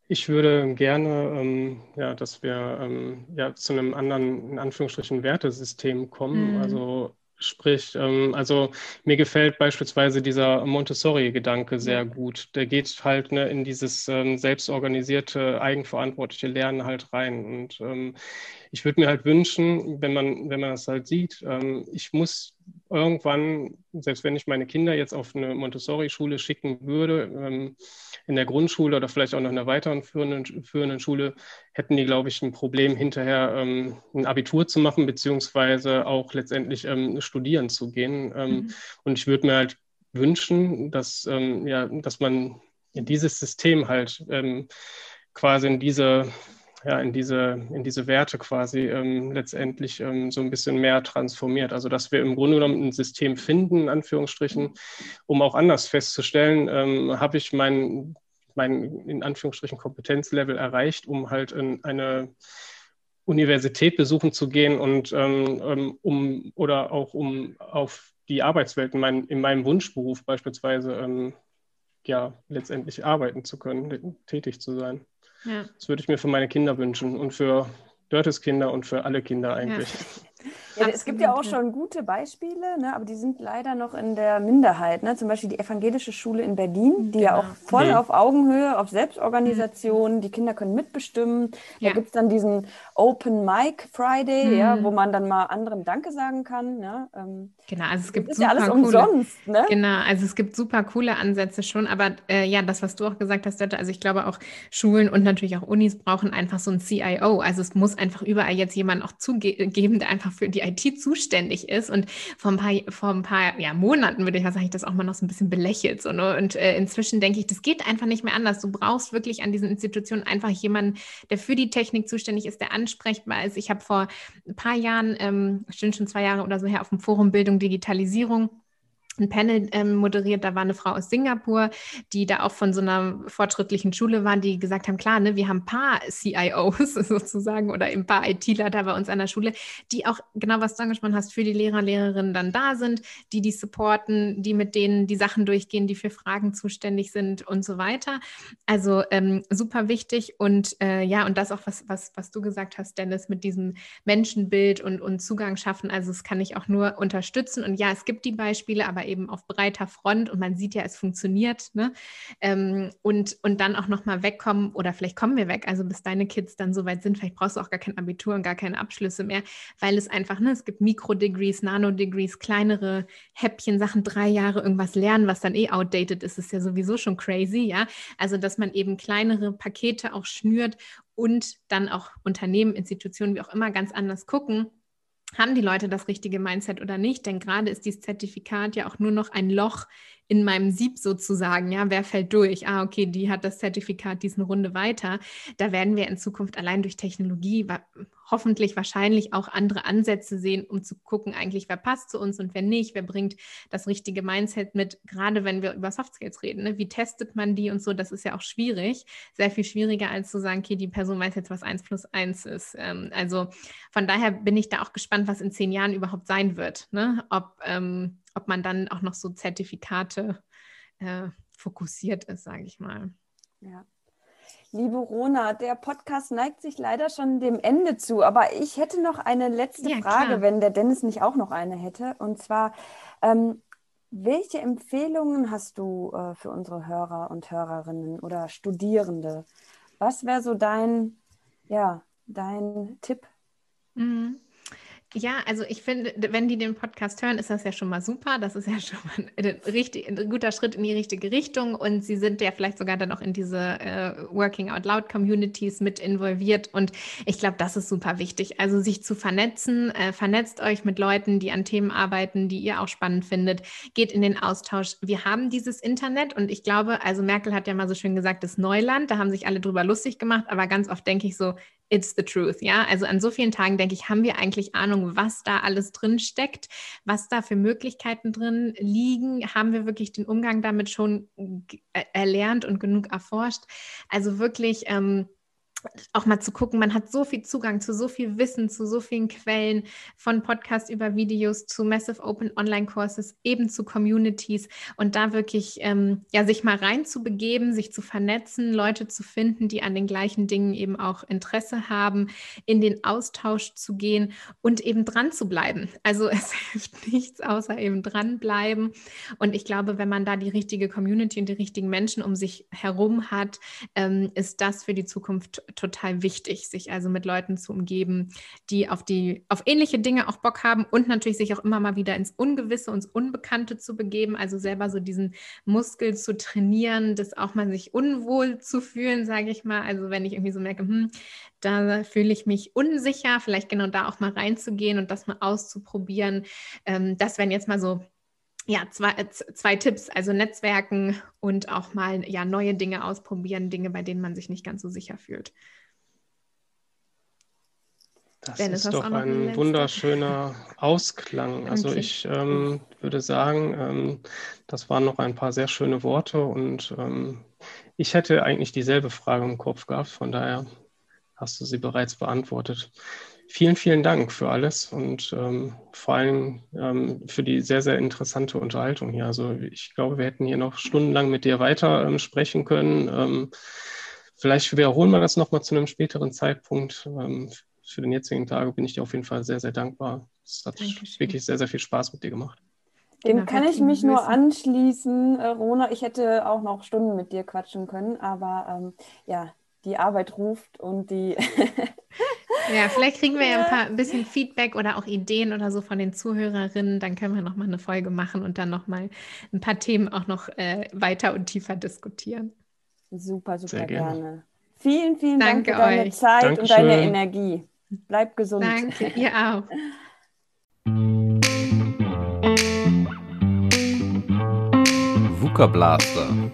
Ich würde gerne, ähm, ja, dass wir ähm, ja, zu einem anderen, in Anführungsstrichen, Wertesystem kommen. Mhm. Also Sprich, ähm, also mir gefällt beispielsweise dieser Montessori-Gedanke sehr gut. Der geht halt ne, in dieses ähm, selbstorganisierte, eigenverantwortliche Lernen halt rein. Und ähm, ich würde mir halt wünschen, wenn man, wenn man das halt sieht, ähm, ich muss irgendwann, selbst wenn ich meine Kinder jetzt auf eine Montessori-Schule schicken würde, ähm, in der Grundschule oder vielleicht auch noch in einer weiteren führenden, führenden Schule, hätten die, glaube ich, ein Problem, hinterher ähm, ein Abitur zu machen, beziehungsweise auch letztendlich ähm, studieren zu gehen. Ähm, mhm. Und ich würde mir halt wünschen, dass, ähm, ja, dass man in dieses System halt quasi in diese ja, in, diese, in diese Werte quasi ähm, letztendlich ähm, so ein bisschen mehr transformiert. Also dass wir im Grunde genommen ein System finden, in Anführungsstrichen, um auch anders festzustellen, ähm, habe ich mein, mein in Anführungsstrichen Kompetenzlevel erreicht, um halt in eine Universität besuchen zu gehen und ähm, ähm, um oder auch um auf die Arbeitswelt in, mein, in meinem Wunschberuf beispielsweise ähm, ja letztendlich arbeiten zu können, tätig zu sein. Ja. Das würde ich mir für meine Kinder wünschen und für Dörtes Kinder und für alle Kinder eigentlich. Ja. Ja, es gibt ja auch schon gute Beispiele, ne, aber die sind leider noch in der Minderheit. Ne? Zum Beispiel die Evangelische Schule in Berlin, die genau. ja auch voll mhm. auf Augenhöhe, auf Selbstorganisation, mhm. die Kinder können mitbestimmen. Ja. Da gibt es dann diesen Open Mic Friday, mhm. ja, wo man dann mal anderen Danke sagen kann. Ne? Ähm, genau, also es gibt ist super ja alles coole, umsonst. Ne? Genau, also es gibt super coole Ansätze schon, aber äh, ja, das, was du auch gesagt hast, also ich glaube auch Schulen und natürlich auch Unis brauchen einfach so ein CIO. Also es muss einfach überall jetzt jemand auch zugeben, der einfach für die IT zuständig ist. Und vor ein paar, vor ein paar ja, Monaten, würde ich sagen, das auch mal noch so ein bisschen belächelt. So, ne? Und äh, inzwischen denke ich, das geht einfach nicht mehr anders. Du brauchst wirklich an diesen Institutionen einfach jemanden, der für die Technik zuständig ist, der ansprechbar ist. Ich habe vor ein paar Jahren, ähm, schon zwei Jahre oder so her, auf dem Forum Bildung Digitalisierung ein Panel ähm, moderiert, da war eine Frau aus Singapur, die da auch von so einer fortschrittlichen Schule war, die gesagt haben, klar, ne, wir haben ein paar CIOs sozusagen oder ein paar ITler da bei uns an der Schule, die auch genau was du angesprochen hast, für die Lehrer, Lehrerinnen dann da sind, die die supporten, die mit denen die Sachen durchgehen, die für Fragen zuständig sind und so weiter. Also ähm, super wichtig und äh, ja, und das auch, was, was, was du gesagt hast, Dennis, mit diesem Menschenbild und, und Zugang schaffen, also das kann ich auch nur unterstützen. Und ja, es gibt die Beispiele, aber eben auf breiter Front und man sieht ja, es funktioniert. Ne? Ähm, und, und dann auch nochmal wegkommen oder vielleicht kommen wir weg, also bis deine Kids dann so weit sind, vielleicht brauchst du auch gar kein Abitur und gar keine Abschlüsse mehr, weil es einfach, ne, es gibt Mikro-Degrees, Nano-Degrees, kleinere Häppchen, Sachen, drei Jahre irgendwas lernen, was dann eh outdated ist, ist ja sowieso schon crazy, ja. Also, dass man eben kleinere Pakete auch schnürt und dann auch Unternehmen, Institutionen, wie auch immer, ganz anders gucken haben die Leute das richtige Mindset oder nicht? Denn gerade ist dieses Zertifikat ja auch nur noch ein Loch in meinem Sieb sozusagen. Ja, wer fällt durch? Ah, okay, die hat das Zertifikat, diesen Runde weiter. Da werden wir in Zukunft allein durch Technologie hoffentlich wahrscheinlich auch andere Ansätze sehen, um zu gucken, eigentlich, wer passt zu uns und wer nicht, wer bringt das richtige Mindset mit, gerade wenn wir über Soft Skills reden. Ne? Wie testet man die und so? Das ist ja auch schwierig. Sehr viel schwieriger, als zu sagen, okay, die Person weiß jetzt, was eins plus eins ist. Ähm, also von daher bin ich da auch gespannt, was in zehn Jahren überhaupt sein wird. Ne? Ob ähm, ob man dann auch noch so Zertifikate äh, fokussiert ist, sage ich mal. Ja. Liebe Rona, der Podcast neigt sich leider schon dem Ende zu, aber ich hätte noch eine letzte ja, Frage, klar. wenn der Dennis nicht auch noch eine hätte. Und zwar, ähm, welche Empfehlungen hast du äh, für unsere Hörer und Hörerinnen oder Studierende? Was wäre so dein, ja, dein Tipp? Mhm. Ja, also ich finde, wenn die den Podcast hören, ist das ja schon mal super. Das ist ja schon mal ein, richtig, ein guter Schritt in die richtige Richtung. Und sie sind ja vielleicht sogar dann auch in diese äh, Working Out Loud Communities mit involviert. Und ich glaube, das ist super wichtig. Also sich zu vernetzen, äh, vernetzt euch mit Leuten, die an Themen arbeiten, die ihr auch spannend findet. Geht in den Austausch. Wir haben dieses Internet und ich glaube, also Merkel hat ja mal so schön gesagt, das Neuland. Da haben sich alle drüber lustig gemacht. Aber ganz oft denke ich so, it's the truth, ja. Also an so vielen Tagen denke ich, haben wir eigentlich Ahnung, was da alles drin steckt, was da für Möglichkeiten drin liegen? Haben wir wirklich den Umgang damit schon erlernt und genug erforscht? Also wirklich ähm, auch mal zu gucken, man hat so viel Zugang zu so viel Wissen, zu so vielen Quellen, von Podcasts über Videos zu Massive Open Online Courses, eben zu Communities und da wirklich ähm, ja sich mal reinzubegeben, sich zu vernetzen, Leute zu finden, die an den gleichen Dingen eben auch Interesse haben, in den Austausch zu gehen und eben dran zu bleiben. Also es hilft nichts außer eben dranbleiben und ich glaube, wenn man da die richtige Community und die richtigen Menschen um sich herum hat, ähm, ist das für die Zukunft total wichtig, sich also mit Leuten zu umgeben, die auf die, auf ähnliche Dinge auch Bock haben und natürlich sich auch immer mal wieder ins Ungewisse, ins Unbekannte zu begeben, also selber so diesen Muskel zu trainieren, das auch mal sich unwohl zu fühlen, sage ich mal. Also wenn ich irgendwie so merke, hm, da fühle ich mich unsicher, vielleicht genau da auch mal reinzugehen und das mal auszuprobieren. Ähm, das wären jetzt mal so ja, zwei, äh, zwei Tipps, also Netzwerken und auch mal ja, neue Dinge ausprobieren, Dinge, bei denen man sich nicht ganz so sicher fühlt. Das Dennis, ist doch ein wunderschöner Ausklang. Also okay. ich ähm, würde sagen, ähm, das waren noch ein paar sehr schöne Worte und ähm, ich hätte eigentlich dieselbe Frage im Kopf gehabt, von daher hast du sie bereits beantwortet. Vielen, vielen Dank für alles und ähm, vor allem ähm, für die sehr, sehr interessante Unterhaltung hier. Also ich glaube, wir hätten hier noch stundenlang mit dir weiter ähm, sprechen können. Ähm, vielleicht wiederholen wir das nochmal zu einem späteren Zeitpunkt. Ähm, für den jetzigen Tag bin ich dir auf jeden Fall sehr, sehr dankbar. Es hat Dankeschön. wirklich sehr, sehr viel Spaß mit dir gemacht. Dem genau, kann ich mich nur anschließen, äh, Rona. Ich hätte auch noch Stunden mit dir quatschen können, aber ähm, ja, die Arbeit ruft und die Ja, vielleicht kriegen wir ja ein, paar, ein bisschen Feedback oder auch Ideen oder so von den Zuhörerinnen. Dann können wir nochmal eine Folge machen und dann nochmal ein paar Themen auch noch äh, weiter und tiefer diskutieren. Super, super Sehr gerne. gerne. Vielen, vielen Danke Dank für deine euch. Zeit Dankeschön. und deine Energie. Bleib gesund. Danke, ihr auch. VUCA Blaster